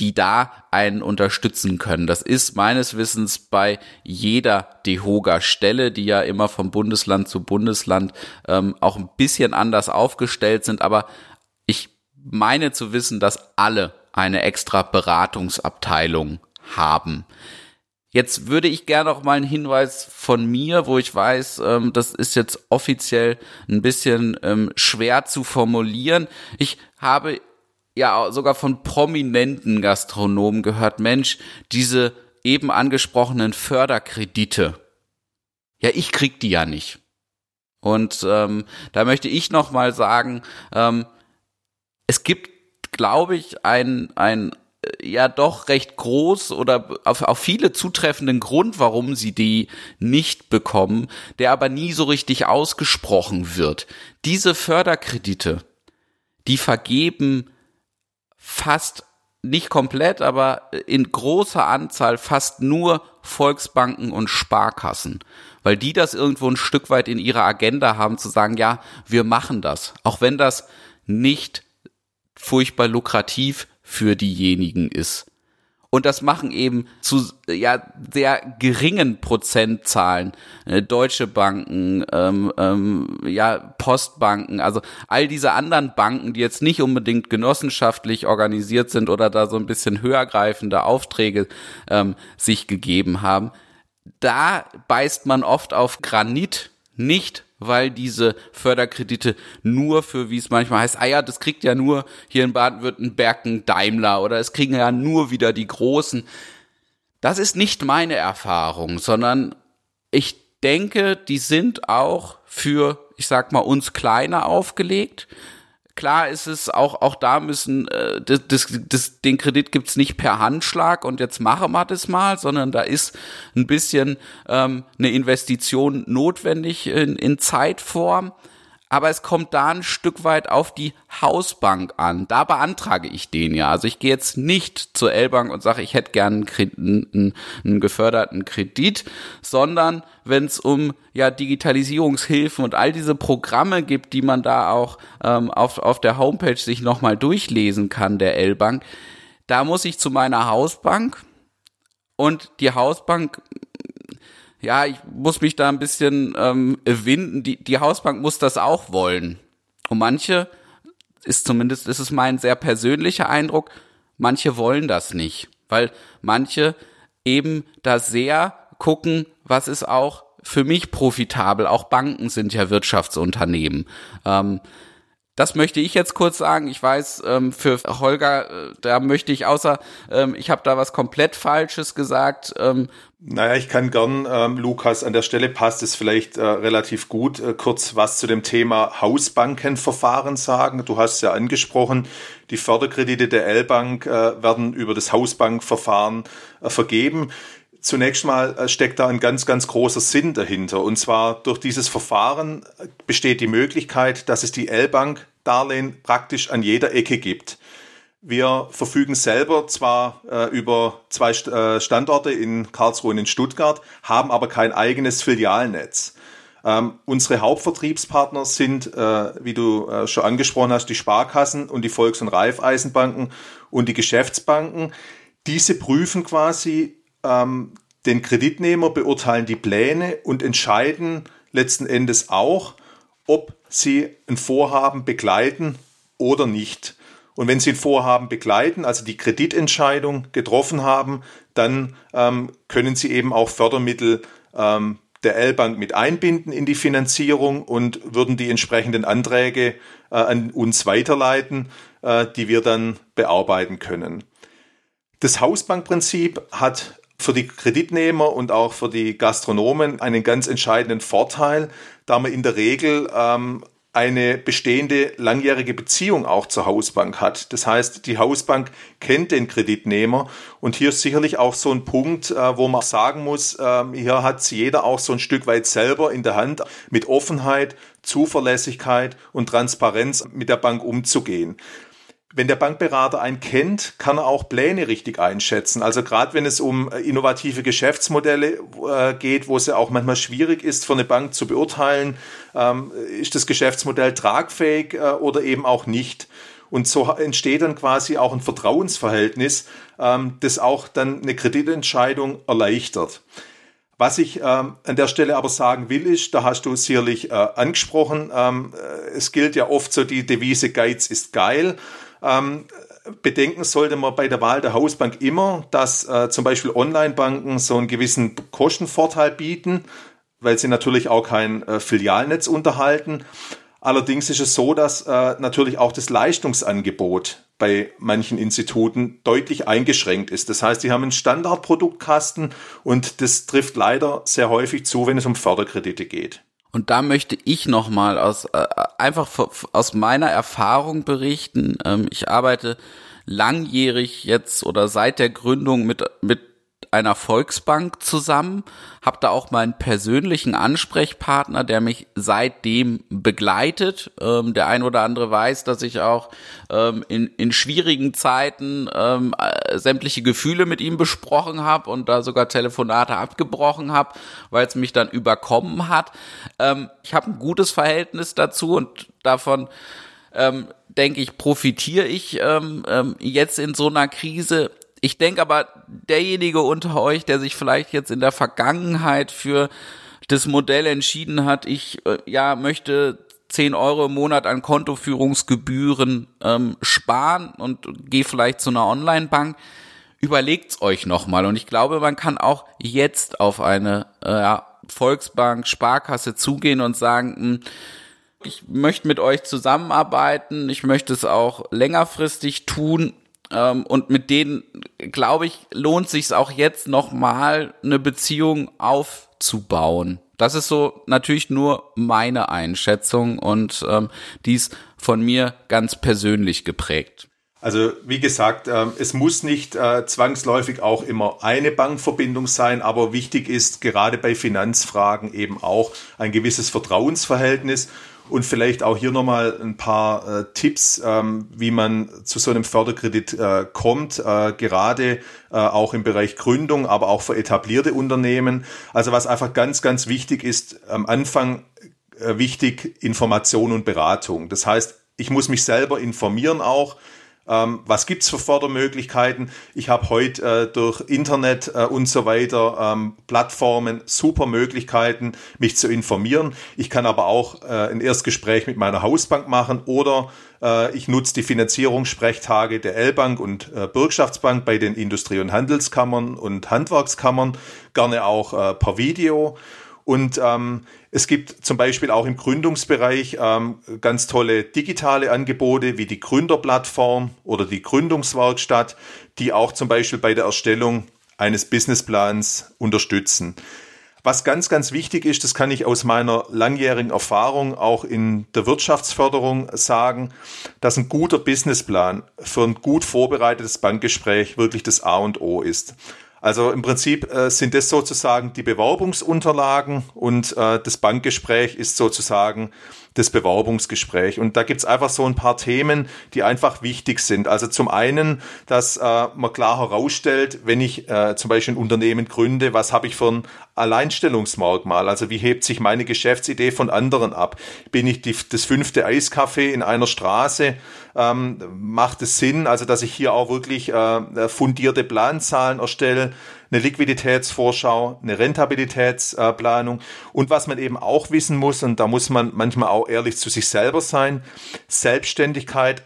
[SPEAKER 1] die da einen unterstützen können. Das ist meines Wissens bei jeder DEHOGA-Stelle, die ja immer vom Bundesland zu Bundesland ähm, auch ein bisschen anders aufgestellt sind, aber ich meine zu wissen, dass alle eine extra Beratungsabteilung haben. Jetzt würde ich gerne noch mal einen Hinweis von mir, wo ich weiß, ähm, das ist jetzt offiziell ein bisschen ähm, schwer zu formulieren. Ich habe ja sogar von prominenten Gastronomen gehört, Mensch, diese eben angesprochenen Förderkredite, ja, ich krieg die ja nicht. Und ähm, da möchte ich noch mal sagen, ähm, es gibt, glaube ich, ein, ein äh, ja doch recht groß oder auf, auf viele zutreffenden Grund, warum sie die nicht bekommen, der aber nie so richtig ausgesprochen wird. Diese Förderkredite, die vergeben fast nicht komplett, aber in großer Anzahl fast nur Volksbanken und Sparkassen, weil die das irgendwo ein Stück weit in ihrer Agenda haben zu sagen, ja, wir machen das, auch wenn das nicht furchtbar lukrativ für diejenigen ist. Und das machen eben zu ja sehr geringen Prozentzahlen äh, deutsche Banken, ähm, ähm, ja Postbanken, also all diese anderen Banken, die jetzt nicht unbedingt genossenschaftlich organisiert sind oder da so ein bisschen höhergreifende Aufträge ähm, sich gegeben haben. Da beißt man oft auf Granit, nicht weil diese Förderkredite nur für, wie es manchmal heißt, ah ja, das kriegt ja nur hier in Baden-Württemberg ein Daimler oder es kriegen ja nur wieder die Großen. Das ist nicht meine Erfahrung, sondern ich denke, die sind auch für, ich sag mal, uns Kleine aufgelegt. Klar ist es auch, auch da müssen, äh, das, das, das, den Kredit gibt's nicht per Handschlag und jetzt machen wir das mal, sondern da ist ein bisschen ähm, eine Investition notwendig in, in Zeitform aber es kommt da ein Stück weit auf die Hausbank an. Da beantrage ich den ja. Also ich gehe jetzt nicht zur L-Bank und sage, ich hätte gern einen, einen, einen geförderten Kredit, sondern wenn es um ja Digitalisierungshilfen und all diese Programme gibt, die man da auch ähm, auf, auf der Homepage sich nochmal durchlesen kann, der L-Bank, da muss ich zu meiner Hausbank und die Hausbank ja, ich muss mich da ein bisschen ähm, winden. Die, die Hausbank muss das auch wollen. Und manche, ist zumindest, ist es mein sehr persönlicher Eindruck, manche wollen das nicht. Weil manche eben da sehr gucken, was ist auch für mich profitabel. Auch Banken sind ja Wirtschaftsunternehmen. Ähm, das möchte ich jetzt kurz sagen. Ich weiß, ähm, für Holger, äh, da möchte ich außer, ähm, ich habe da was komplett Falsches gesagt.
[SPEAKER 2] Naja, ich kann gern, ähm, Lukas, an der Stelle passt es vielleicht äh, relativ gut, äh, kurz was zu dem Thema Hausbankenverfahren sagen. Du hast ja angesprochen, die Förderkredite der L-Bank äh, werden über das Hausbankverfahren äh, vergeben. Zunächst mal äh, steckt da ein ganz, ganz großer Sinn dahinter. Und zwar durch dieses Verfahren besteht die Möglichkeit, dass es die L-Bank Darlehen praktisch an jeder Ecke gibt. Wir verfügen selber zwar äh, über zwei St äh, Standorte in Karlsruhe und in Stuttgart, haben aber kein eigenes Filialnetz. Ähm, unsere Hauptvertriebspartner sind, äh, wie du äh, schon angesprochen hast, die Sparkassen und die Volks- und Raiffeisenbanken und die Geschäftsbanken. Diese prüfen quasi ähm, den Kreditnehmer, beurteilen die Pläne und entscheiden letzten Endes auch, ob sie ein Vorhaben begleiten oder nicht. Und wenn Sie ein Vorhaben begleiten, also die Kreditentscheidung getroffen haben, dann ähm, können Sie eben auch Fördermittel ähm, der L-Bank mit einbinden in die Finanzierung und würden die entsprechenden Anträge äh, an uns weiterleiten, äh, die wir dann bearbeiten können. Das Hausbankprinzip hat für die Kreditnehmer und auch für die Gastronomen einen ganz entscheidenden Vorteil, da man in der Regel ähm, eine bestehende langjährige Beziehung auch zur Hausbank hat. Das heißt, die Hausbank kennt den Kreditnehmer und hier ist sicherlich auch so ein Punkt, äh, wo man sagen muss, ähm, hier hat jeder auch so ein Stück weit selber in der Hand, mit Offenheit, Zuverlässigkeit und Transparenz mit der Bank umzugehen wenn der Bankberater einen kennt, kann er auch Pläne richtig einschätzen. Also gerade wenn es um äh, innovative Geschäftsmodelle äh, geht, wo es ja auch manchmal schwierig ist, für eine Bank zu beurteilen, ähm, ist das Geschäftsmodell tragfähig äh, oder eben auch nicht. Und so entsteht dann quasi auch ein Vertrauensverhältnis, ähm, das auch dann eine Kreditentscheidung erleichtert. Was ich ähm, an der Stelle aber sagen will, ist, da hast du sicherlich äh, angesprochen, ähm, äh, es gilt ja oft so die Devise Geiz ist geil. Ähm, bedenken sollte man bei der Wahl der Hausbank immer, dass äh, zum Beispiel Online-Banken so einen gewissen Kostenvorteil bieten, weil sie natürlich auch kein äh, Filialnetz unterhalten. Allerdings ist es so, dass äh, natürlich auch das Leistungsangebot bei manchen Instituten deutlich eingeschränkt ist. Das heißt, die haben einen Standardproduktkasten und das trifft leider sehr häufig zu, wenn es um Förderkredite geht.
[SPEAKER 1] Und da möchte ich nochmal aus äh, einfach aus meiner Erfahrung berichten. Ähm, ich arbeite langjährig jetzt oder seit der Gründung mit mit einer Volksbank zusammen, habe da auch meinen persönlichen Ansprechpartner, der mich seitdem begleitet. Ähm, der ein oder andere weiß, dass ich auch ähm, in, in schwierigen Zeiten ähm, äh, sämtliche Gefühle mit ihm besprochen habe und da sogar Telefonate abgebrochen habe, weil es mich dann überkommen hat. Ähm, ich habe ein gutes Verhältnis dazu und davon ähm, denke ich, profitiere ich ähm, ähm, jetzt in so einer Krise Ich denke aber, derjenige unter euch, der sich vielleicht jetzt in der Vergangenheit für das Modell entschieden hat, ich äh, ja möchte 10 Euro im Monat an Kontoführungsgebühren ähm, sparen und gehe vielleicht zu einer Online-Bank, überlegt's euch nochmal. Und ich glaube, man kann auch jetzt auf eine äh, Volksbank, Sparkasse zugehen und sagen, hm, ich möchte mit euch zusammenarbeiten, ich möchte es auch längerfristig tun und mit denen, glaube ich, lohnt sich auch jetzt nochmal eine Beziehung aufzubauen. Das ist so natürlich nur meine Einschätzung und ähm, dies von mir ganz persönlich geprägt.
[SPEAKER 2] Also wie gesagt, äh, es muss nicht äh, zwangsläufig auch immer eine Bankverbindung sein, aber wichtig ist gerade bei Finanzfragen eben auch ein gewisses Vertrauensverhältnis und vielleicht auch hier nochmal ein paar äh, Tipps, ähm, wie man zu so einem Förderkredit äh, kommt, äh, gerade äh, auch im Bereich Gründung, aber auch für etablierte Unternehmen. Also was einfach ganz, ganz wichtig ist, am Anfang äh, wichtig Information und Beratung. Das heißt, ich muss mich selber informieren auch, ähm, was gibt's für Fördermöglichkeiten? Ich habe heute äh, durch Internet äh, und so weiter ähm, Plattformen super Möglichkeiten, mich zu informieren. Ich kann aber auch äh, ein Erstgespräch mit meiner Hausbank machen oder äh, ich nutze die Finanzierungssprechtage der L-Bank und äh, Bürgschaftsbank bei den Industrie- und Handelskammern und Handwerkskammern, gerne auch äh, per Video. Und ähm, es gibt zum Beispiel auch im Gründungsbereich ähm, ganz tolle digitale Angebote wie die Gründerplattform oder die Gründungswerkstatt, die auch zum Beispiel bei der Erstellung eines Businessplans unterstützen. Was ganz, ganz wichtig ist, das kann ich aus meiner langjährigen Erfahrung auch in der Wirtschaftsförderung sagen, dass ein guter Businessplan für ein gut vorbereitetes Bankgespräch wirklich das A und O ist. Also im Prinzip äh, sind das sozusagen die Bewerbungsunterlagen und äh, das Bankgespräch ist sozusagen das Bewerbungsgespräch. Und da gibt's einfach so ein paar Themen, die einfach wichtig sind. Also zum einen, dass äh, man klar herausstellt, wenn ich äh, zum Beispiel ein Unternehmen gründe, was habe ich für ein Alleinstellungsmerkmal? Also wie hebt sich meine Geschäftsidee von anderen ab? Bin ich die, das fünfte Eiscafé in einer Straße? Ähm, macht es Sinn, also dass ich hier auch wirklich äh, fundierte Planzahlen erstelle? Eine Liquiditätsvorschau, eine Rentabilitätsplanung. Und was man eben auch wissen muss, und da muss man manchmal auch ehrlich zu sich selber sein, Selbstständigkeit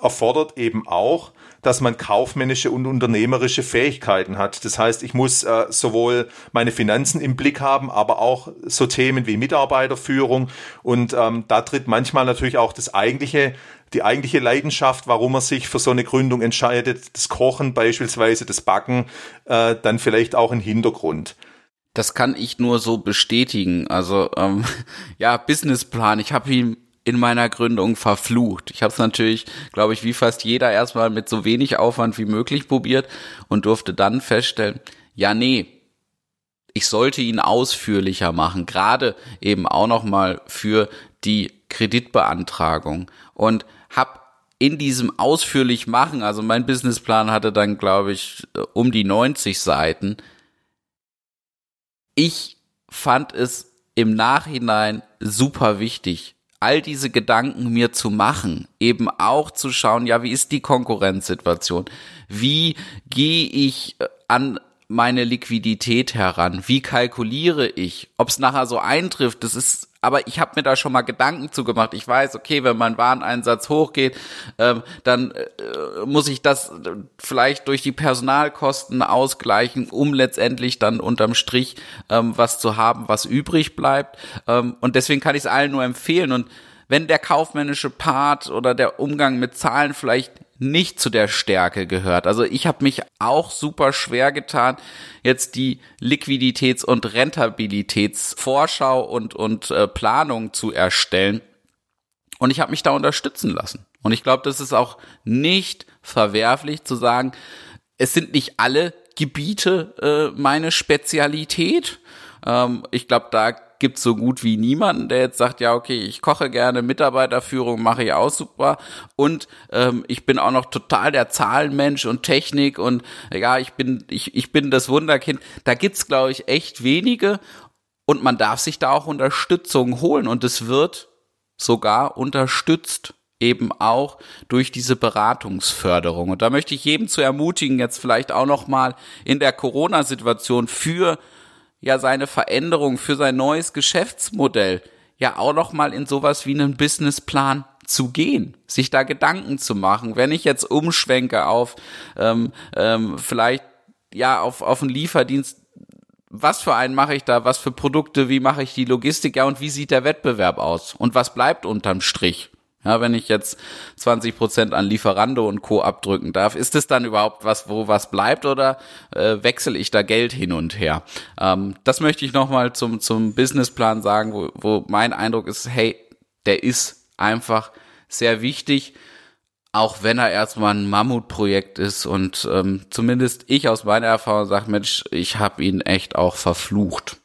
[SPEAKER 2] erfordert eben auch, dass man kaufmännische und unternehmerische Fähigkeiten hat. Das heißt, ich muss äh, sowohl meine Finanzen im Blick haben, aber auch so Themen wie Mitarbeiterführung. Und ähm, da tritt manchmal natürlich auch das eigentliche die eigentliche Leidenschaft, warum man sich für so eine Gründung entscheidet, das Kochen beispielsweise, das Backen, äh, dann vielleicht auch ein Hintergrund.
[SPEAKER 1] Das kann ich nur so bestätigen. Also ähm, ja, Businessplan. Ich habe ihn in meiner Gründung verflucht. Ich habe es natürlich, glaube ich, wie fast jeder erstmal mit so wenig Aufwand wie möglich probiert und durfte dann feststellen, ja, nee, ich sollte ihn ausführlicher machen, gerade eben auch noch mal für die Kreditbeantragung und habe in diesem ausführlich machen, also mein Businessplan hatte dann glaube ich um die 90 Seiten. Ich fand es im Nachhinein super wichtig, all diese Gedanken mir zu machen, eben auch zu schauen, ja, wie ist die Konkurrenzsituation? Wie gehe ich äh, an meine Liquidität heran? Wie kalkuliere ich? Ob es nachher so eintrifft, das ist aber ich habe mir da schon mal Gedanken zu gemacht. Ich weiß, okay, wenn mein Wareneinsatz hochgeht, ähm, dann äh, muss ich das vielleicht durch die Personalkosten ausgleichen, um letztendlich dann unterm Strich ähm, was zu haben, was übrig bleibt. Ähm, und deswegen kann ich es allen nur empfehlen. Und wenn der kaufmännische Part oder der Umgang mit Zahlen vielleicht nicht zu der Stärke gehört. Also ich habe mich auch super schwer getan, jetzt die Liquiditäts- und Rentabilitätsvorschau und, und äh, Planung zu erstellen. Und ich habe mich da unterstützen lassen. Und ich glaube, das ist auch nicht verwerflich zu sagen, es sind nicht alle Gebiete äh, meine Spezialität. Ähm, ich glaube, da gibt so gut wie niemanden, der jetzt sagt, ja, okay, ich koche gerne, Mitarbeiterführung mache ich auch super und ähm, ich bin auch noch total der Zahlenmensch und Technik und ja, ich bin, ich, ich bin das Wunderkind. Da gibt's, glaube ich, echt wenige und man darf sich da auch Unterstützung holen und es wird sogar unterstützt eben auch durch diese Beratungsförderung. Und da möchte ich jedem zu ermutigen, jetzt vielleicht auch noch mal in der Corona-Situation für ja seine Veränderung, für sein neues Geschäftsmodell ja auch noch mal in sowas wie einen Businessplan zu gehen, sich da Gedanken zu machen. Wenn ich jetzt umschwenke auf ähm, ähm, vielleicht ja auf auf einen Lieferdienst, was für einen mache ich da, was für Produkte, wie mache ich die Logistik, ja und wie sieht der Wettbewerb aus und was bleibt unterm Strich? Ja, wenn ich jetzt 20 Prozent an Lieferando und Co. abdrücken darf, ist es dann überhaupt was, wo was bleibt oder äh, wechsle ich da Geld hin und her? Ähm, das möchte ich nochmal zum, zum Businessplan sagen, wo, wo mein Eindruck ist, hey, der ist einfach sehr wichtig, auch wenn er erstmal ein Mammutprojekt ist und ähm, zumindest ich aus meiner Erfahrung sage, Mensch, ich habe ihn echt auch verflucht.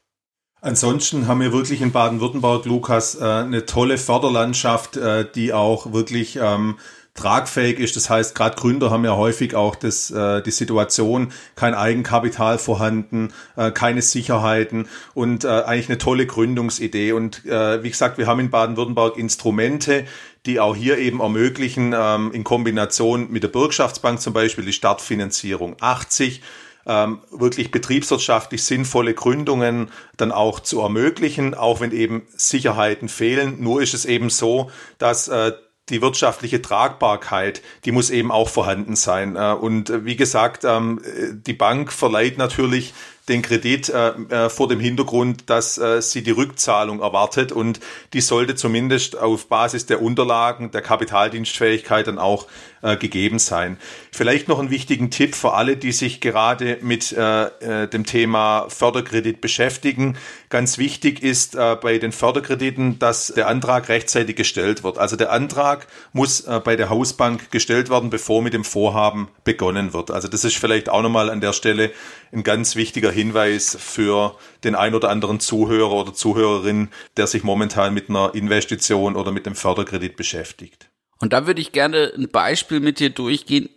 [SPEAKER 2] Ansonsten haben wir wirklich in Baden-Württemberg, Lukas, äh, eine tolle Förderlandschaft, äh, die auch wirklich ähm, tragfähig ist. Das heißt, gerade Gründer haben ja häufig auch das, äh, die Situation, kein Eigenkapital vorhanden, keine Sicherheiten und eigentlich eine tolle Gründungsidee. Und wie gesagt, wir haben in Baden-Württemberg Instrumente, die auch hier eben ermöglichen, ähm, in Kombination mit der Bürgschaftsbank zum Beispiel die Startfinanzierung 80 ähm, wirklich betriebswirtschaftlich sinnvolle Gründungen dann auch zu ermöglichen, auch wenn eben Sicherheiten fehlen. Nur ist es eben so, dass äh, die wirtschaftliche Tragbarkeit, die muss eben auch vorhanden sein. Äh, und äh, wie gesagt, ähm, die Bank verleiht natürlich den Kredit äh, äh, vor dem Hintergrund, dass äh, sie die Rückzahlung erwartet und die sollte zumindest auf Basis der Unterlagen, der Kapitaldienstfähigkeit dann auch äh, gegeben sein. Vielleicht noch einen wichtigen Tipp für alle, die sich gerade mit äh, äh, dem Thema Förderkredit beschäftigen. Ganz wichtig ist äh, bei den Förderkrediten, dass der Antrag rechtzeitig gestellt wird. Also der Antrag muss äh, bei der Hausbank gestellt werden, bevor mit dem Vorhaben begonnen wird. Also das ist vielleicht auch nochmal an der Stelle ein ganz wichtiger Hinweis für den ein oder anderen Zuhörer oder Zuhörerin, der sich momentan mit einer Investition oder mit dem Förderkredit beschäftigt.
[SPEAKER 1] Und da würde ich gerne ein Beispiel mit dir durchgehen.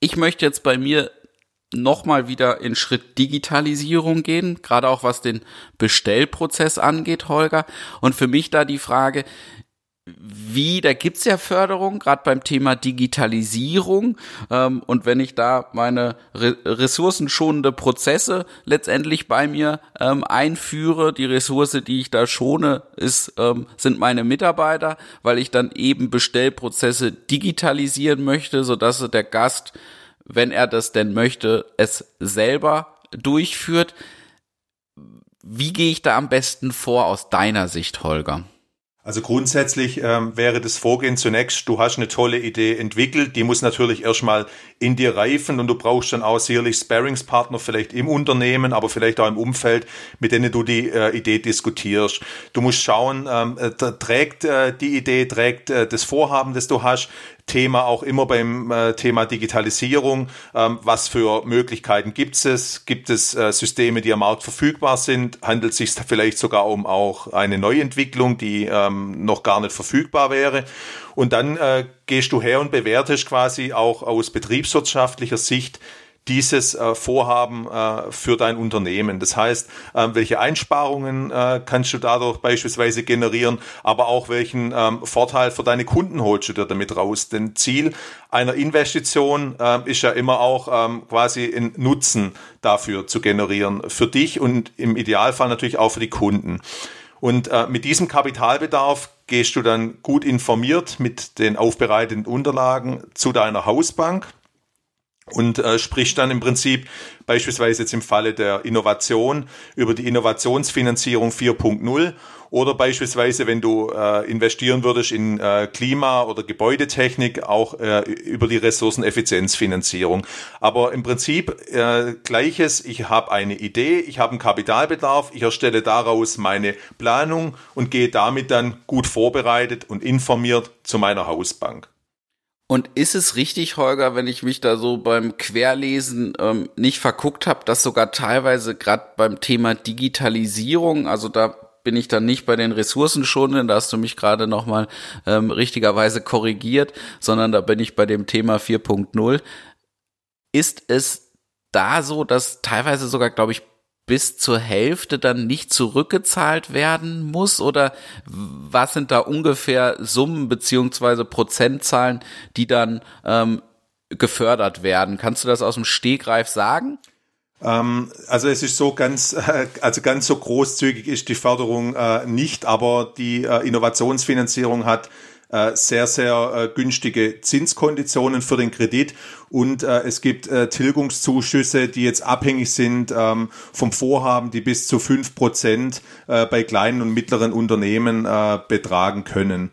[SPEAKER 1] Ich möchte jetzt bei mir nochmal wieder in Schritt Digitalisierung gehen, gerade auch was den Bestellprozess angeht, Holger. Und für mich da die Frage, wie, da gibt's ja Förderung, gerade beim Thema Digitalisierung. Ähm, und wenn ich da meine re ressourcenschonende Prozesse letztendlich bei mir ähm, einführe, die Ressource, die ich da schone, ist, ähm, sind meine Mitarbeiter, weil ich dann eben Bestellprozesse digitalisieren möchte, sodass der Gast, wenn er das denn möchte, es selber durchführt. Wie gehe ich da am besten vor aus deiner Sicht, Holger?
[SPEAKER 2] Also grundsätzlich ähm, wäre das Vorgehen zunächst, du hast eine tolle Idee entwickelt, die muss natürlich erstmal in dir reifen und du brauchst dann auch sicherlich Sparingspartner vielleicht im Unternehmen, aber vielleicht auch im Umfeld, mit denen du die äh, Idee diskutierst. Du musst schauen, ähm, äh, trägt äh, die Idee, trägt äh, das Vorhaben, das du hast, Thema auch immer beim äh, Thema Digitalisierung. Ähm, was für Möglichkeiten gibt es? Gibt es äh, Systeme, die am Markt verfügbar sind? Handelt es sich vielleicht sogar um auch eine Neuentwicklung, die ähm, noch gar nicht verfügbar wäre? Und dann äh, gehst du her und bewertest quasi auch aus betriebswirtschaftlicher Sicht dieses äh, Vorhaben äh, für dein Unternehmen. Das heißt, äh, welche Einsparungen äh, kannst du dadurch beispielsweise generieren, aber auch welchen ähm, Vorteil für deine Kunden holst du dir damit raus. Denn Ziel einer Investition äh, ist ja immer auch ähm, quasi einen Nutzen dafür zu generieren, für dich und im Idealfall natürlich auch für die Kunden. Und äh, mit diesem Kapitalbedarf gehst du dann gut informiert mit den aufbereiteten Unterlagen zu deiner Hausbank und äh, spricht dann im Prinzip beispielsweise jetzt im Falle der Innovation über die Innovationsfinanzierung 4.0 oder beispielsweise, wenn du äh, investieren würdest in äh, Klima- oder Gebäudetechnik, auch äh, über die Ressourceneffizienzfinanzierung. Aber im Prinzip äh, gleiches, ich habe eine Idee, ich habe einen Kapitalbedarf, ich erstelle daraus meine Planung und gehe damit dann gut vorbereitet und informiert zu meiner Hausbank.
[SPEAKER 1] Und ist es richtig, Holger, wenn ich mich da so beim Querlesen ähm, nicht verguckt habe, dass sogar teilweise gerade beim Thema Digitalisierung, also da bin ich dann nicht bei den Ressourcenschonenden, da hast du mich gerade nochmal ähm, richtigerweise korrigiert, sondern da bin ich bei dem Thema 4.0. Ist es da so, dass teilweise sogar, glaube ich, bis zur Hälfte dann nicht zurückgezahlt werden muss? Oder was sind da ungefähr Summen beziehungsweise Prozentzahlen, die dann ähm, gefördert werden? Kannst du das aus dem Stegreif sagen?
[SPEAKER 2] Ähm, also es ist so ganz, also ganz so großzügig ist die Förderung äh, nicht, aber die äh, Innovationsfinanzierung hat äh, sehr, sehr äh, günstige Zinskonditionen für den Kredit und äh, es gibt äh, Tilgungszuschüsse, die jetzt abhängig sind ähm, vom Vorhaben, die bis zu fünf Prozent äh, bei kleinen und mittleren Unternehmen äh, betragen können.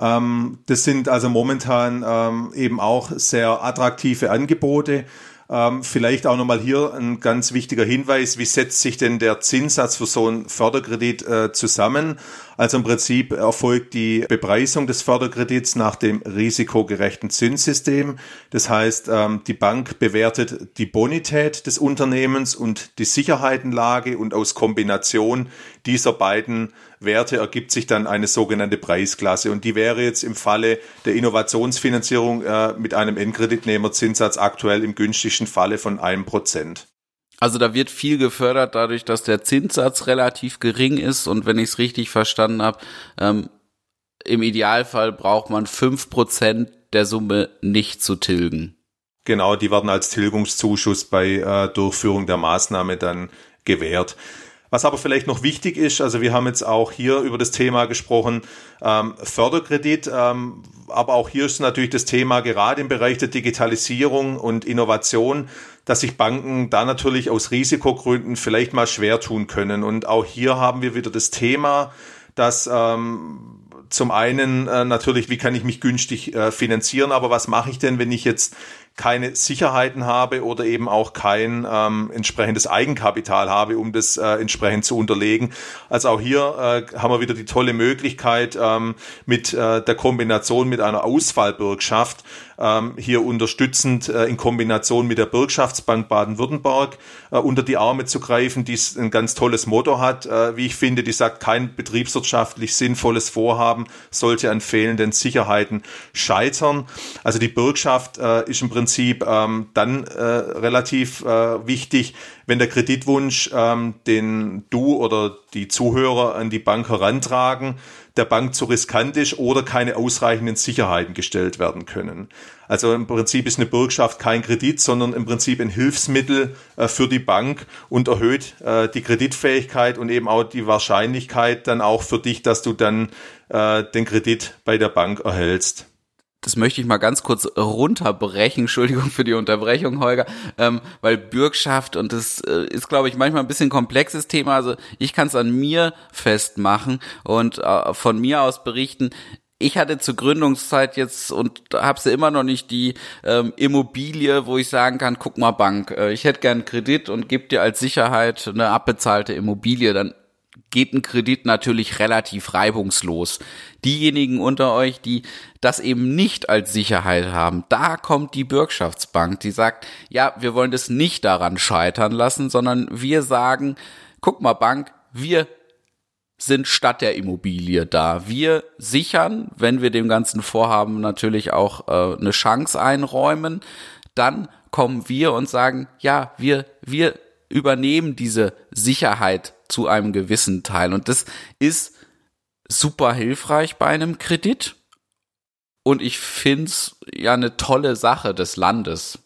[SPEAKER 2] Ähm, das sind also momentan ähm, eben auch sehr attraktive Angebote. Ähm, vielleicht auch nochmal hier ein ganz wichtiger Hinweis, wie setzt sich denn der Zinssatz für so einen Förderkredit äh, zusammen? Also im Prinzip erfolgt die Bepreisung des Förderkredits nach dem risikogerechten Zinssystem. Das heißt, ähm, die Bank bewertet die Bonität des Unternehmens und die Sicherheitenlage und aus Kombination dieser beiden Werte ergibt sich dann eine sogenannte Preisklasse. Und die wäre jetzt im Falle der Innovationsfinanzierung äh, mit einem Endkreditnehmerzinssatz aktuell im günstigsten Falle von einem Prozent.
[SPEAKER 1] Also da wird viel gefördert dadurch, dass der Zinssatz relativ gering ist und wenn ich es richtig verstanden habe, ähm, im Idealfall braucht man fünf Prozent der Summe nicht zu tilgen.
[SPEAKER 2] Genau, die werden als Tilgungszuschuss bei äh, Durchführung der Maßnahme dann gewährt. Was aber vielleicht noch wichtig ist, also wir haben jetzt auch hier über das Thema gesprochen, ähm, Förderkredit, ähm, aber auch hier ist natürlich das Thema gerade im Bereich der Digitalisierung und Innovation, dass sich Banken da natürlich aus Risikogründen vielleicht mal schwer tun können. Und auch hier haben wir wieder das Thema, dass ähm, zum einen äh, natürlich, wie kann ich mich günstig äh, finanzieren, aber was mache ich denn, wenn ich jetzt keine Sicherheiten habe oder eben auch kein ähm, entsprechendes Eigenkapital habe, um das äh, entsprechend zu unterlegen. Also auch hier äh, haben wir wieder die tolle Möglichkeit ähm, mit äh, der Kombination mit einer Ausfallbürgschaft ähm, hier unterstützend äh, in Kombination mit der Bürgschaftsbank Baden-Württemberg äh, unter die Arme zu greifen, die ein ganz tolles Motto hat, äh, wie ich finde, die sagt, kein betriebswirtschaftlich sinnvolles Vorhaben sollte an fehlenden Sicherheiten scheitern. Also die Bürgschaft äh, ist im Prinzip ähm, dann äh, relativ äh, wichtig, wenn der Kreditwunsch, ähm, den du oder die Zuhörer an die Bank herantragen, der Bank zu riskant ist oder keine ausreichenden Sicherheiten gestellt werden können. Also im Prinzip ist eine Bürgschaft kein Kredit, sondern im Prinzip ein Hilfsmittel äh, für die Bank und erhöht äh, die Kreditfähigkeit und eben auch die Wahrscheinlichkeit dann auch für dich, dass du dann äh, den Kredit bei der Bank erhältst
[SPEAKER 1] das möchte ich mal ganz kurz runterbrechen, Entschuldigung für die Unterbrechung, Holger, ähm, weil Bürgschaft und das äh, ist, glaube ich, manchmal ein bisschen komplexes Thema. Also ich kann es an mir festmachen und äh, von mir aus berichten. Ich hatte zur Gründungszeit jetzt und habe sie immer noch nicht die ähm, Immobilie, wo ich sagen kann, guck mal Bank, äh, ich hätte gern Kredit und gib dir als Sicherheit eine abbezahlte Immobilie. Dann geht ein Kredit natürlich relativ reibungslos. Diejenigen unter euch, die das eben nicht als Sicherheit haben, da kommt die Bürgschaftsbank, die sagt, ja, wir wollen das nicht daran scheitern lassen, sondern wir sagen, guck mal Bank, wir sind statt der Immobilie da. Wir sichern, wenn wir dem ganzen Vorhaben natürlich auch äh, eine Chance einräumen, dann kommen wir und sagen, ja, wir, wir übernehmen diese Sicherheit zu einem gewissen Teil. Und das ist super hilfreich bei einem Kredit. Und ich finde es ja eine tolle Sache des Landes.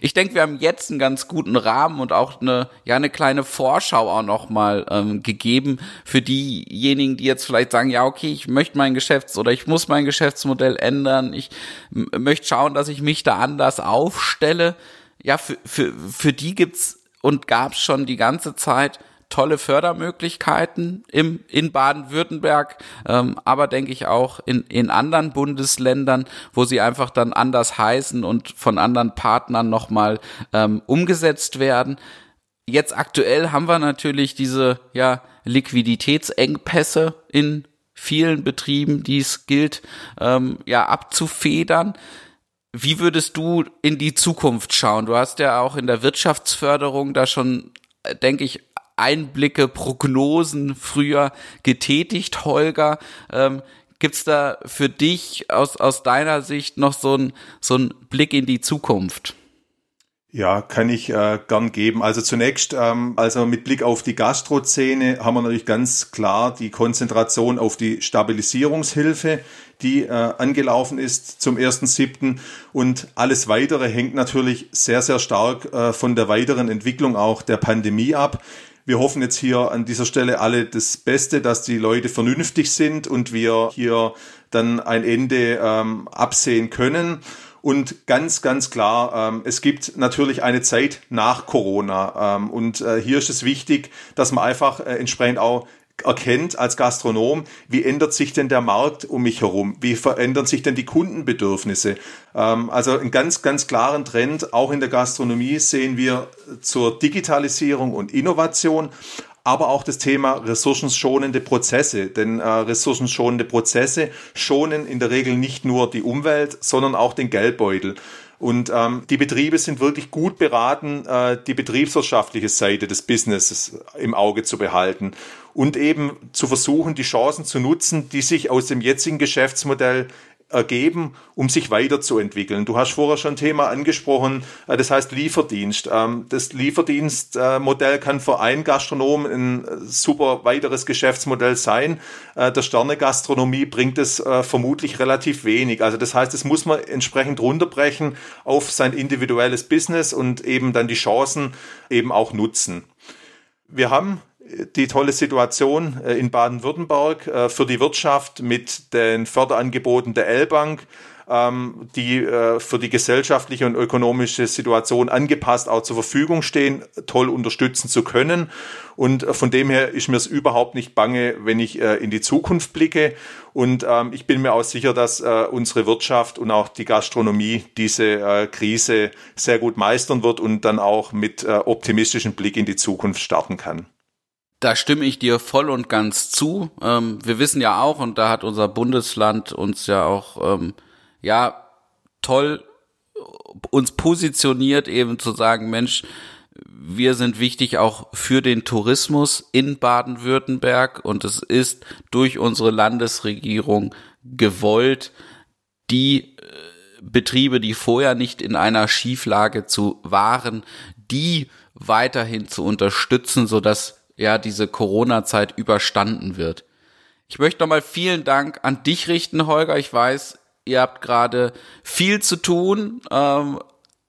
[SPEAKER 1] Ich denke, wir haben jetzt einen ganz guten Rahmen und auch eine, ja, eine kleine Vorschau auch nochmal ähm, gegeben für diejenigen, die jetzt vielleicht sagen, ja, okay, ich möchte mein Geschäfts- oder ich muss mein Geschäftsmodell ändern. Ich möchte schauen, dass ich mich da anders aufstelle. Ja, für, für, für die gibt's und gab's schon die ganze Zeit tolle Fördermöglichkeiten im, in Baden-Württemberg, ähm, aber denke ich auch in, in anderen Bundesländern, wo sie einfach dann anders heißen und von anderen Partnern nochmal ähm, umgesetzt werden. Jetzt aktuell haben wir natürlich diese ja, Liquiditätsengpässe in vielen Betrieben, die es gilt, ähm, ja, abzufedern. Wie würdest du in die Zukunft schauen? Du hast ja auch in der Wirtschaftsförderung da schon, äh, denke ich, Einblicke, Prognosen früher getätigt, Holger. Ähm, Gibt's da für dich aus, aus deiner Sicht noch so ein so ein Blick in die Zukunft?
[SPEAKER 2] Ja, kann ich äh, gern geben. Also zunächst, ähm, also mit Blick auf die Gastrozene haben wir natürlich ganz klar die Konzentration auf die Stabilisierungshilfe, die äh, angelaufen ist zum 1.7. Und alles Weitere hängt natürlich sehr, sehr stark äh, von der weiteren Entwicklung auch der Pandemie ab. Wir hoffen jetzt hier an dieser Stelle alle das Beste, dass die Leute vernünftig sind und wir hier dann ein Ende ähm, absehen können. Und ganz, ganz klar, ähm, es gibt natürlich eine Zeit nach Corona. Ähm, und äh, hier ist es wichtig, dass man einfach äh, entsprechend auch erkennt als Gastronom, wie ändert sich denn der Markt um mich herum? Wie verändern sich denn die Kundenbedürfnisse? Ähm, also einen ganz, ganz klaren Trend, auch in der Gastronomie sehen wir zur Digitalisierung und Innovation aber auch das Thema ressourcenschonende Prozesse. Denn äh, ressourcenschonende Prozesse schonen in der Regel nicht nur die Umwelt, sondern auch den Geldbeutel. Und ähm, die Betriebe sind wirklich gut beraten, äh, die betriebswirtschaftliche Seite des Businesses im Auge zu behalten und eben zu versuchen, die Chancen zu nutzen, die sich aus dem jetzigen Geschäftsmodell ergeben, um sich weiterzuentwickeln. Du hast vorher schon ein Thema angesprochen, äh, das heißt Lieferdienst. Ähm, das Lieferdienstmodell kann für einen Gastronom ein äh, super weiteres Geschäftsmodell sein. Äh, der Sterne-Gastronomie bringt es vermutlich relativ wenig. Also das heißt, es muss man entsprechend runterbrechen auf sein individuelles Business und eben dann die Chancen eben auch nutzen. Wir haben die tolle Situation äh, in Baden-Württemberg äh, für die Wirtschaft mit den Förderangeboten der L-Bank, ähm, die äh, für die gesellschaftliche und ökonomische Situation angepasst auch zur Verfügung stehen, toll unterstützen zu können. Und von dem her ist mir es überhaupt nicht bange, wenn ich in die Zukunft blicke. Und ähm, ich bin mir auch sicher, dass unsere Wirtschaft und auch die Gastronomie diese Krise sehr gut meistern wird und dann auch mit optimistischem Blick in die Zukunft starten kann.
[SPEAKER 1] Da stimme ich dir voll und ganz zu. Ähm, wir wissen ja auch, und da hat unser Bundesland uns ja auch, ähm, ja, toll uns positioniert, eben zu sagen, Mensch, wir sind wichtig auch für den Tourismus in Baden-Württemberg und es ist durch unsere Landesregierung gewollt, die äh, Betriebe, die vorher nicht in einer Schieflage zu waren, die weiterhin zu unterstützen, so dass ja diese Corona-Zeit überstanden wird. Ich möchte nochmal vielen Dank an dich richten, Holger. Ich weiß, ihr habt gerade viel zu tun. Ähm,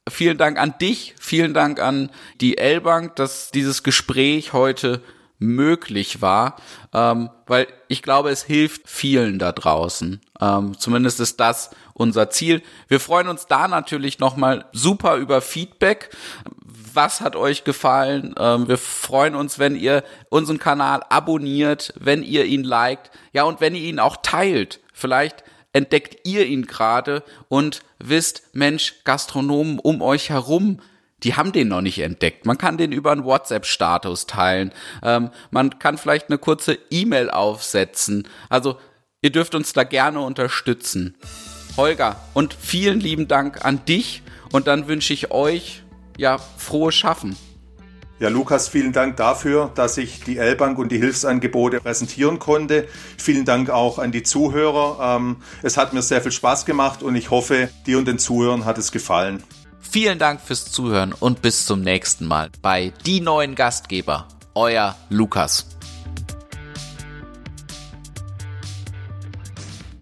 [SPEAKER 1] vielen Dank an dich, vielen Dank an die L-Bank, dass dieses Gespräch heute möglich war, ähm, weil ich glaube, es hilft vielen da draußen. Ähm, zumindest ist das unser Ziel. Wir freuen uns da natürlich nochmal super über Feedback was hat euch gefallen. Ähm, wir freuen uns, wenn ihr unseren Kanal abonniert, wenn ihr ihn liked, ja und wenn ihr ihn auch teilt. Vielleicht entdeckt ihr ihn gerade und wisst, Mensch, Gastronomen um euch herum, die haben den noch nicht entdeckt. Man kann den über einen WhatsApp-Status teilen. Ähm, man kann vielleicht eine kurze E-Mail aufsetzen. Also ihr dürft uns da gerne unterstützen. Holger, und vielen lieben Dank an dich. Und dann wünsche ich euch ja, frohes Schaffen.
[SPEAKER 2] Ja, Lukas, vielen Dank dafür, dass ich die L-Bank und die Hilfsangebote präsentieren konnte. Vielen Dank auch an die Zuhörer. Ähm, es hat mir sehr viel Spaß gemacht und ich hoffe, dir und den Zuhörern hat es gefallen.
[SPEAKER 1] Vielen Dank fürs Zuhören und bis zum nächsten Mal bei Die neuen Gastgeber. Euer Lukas.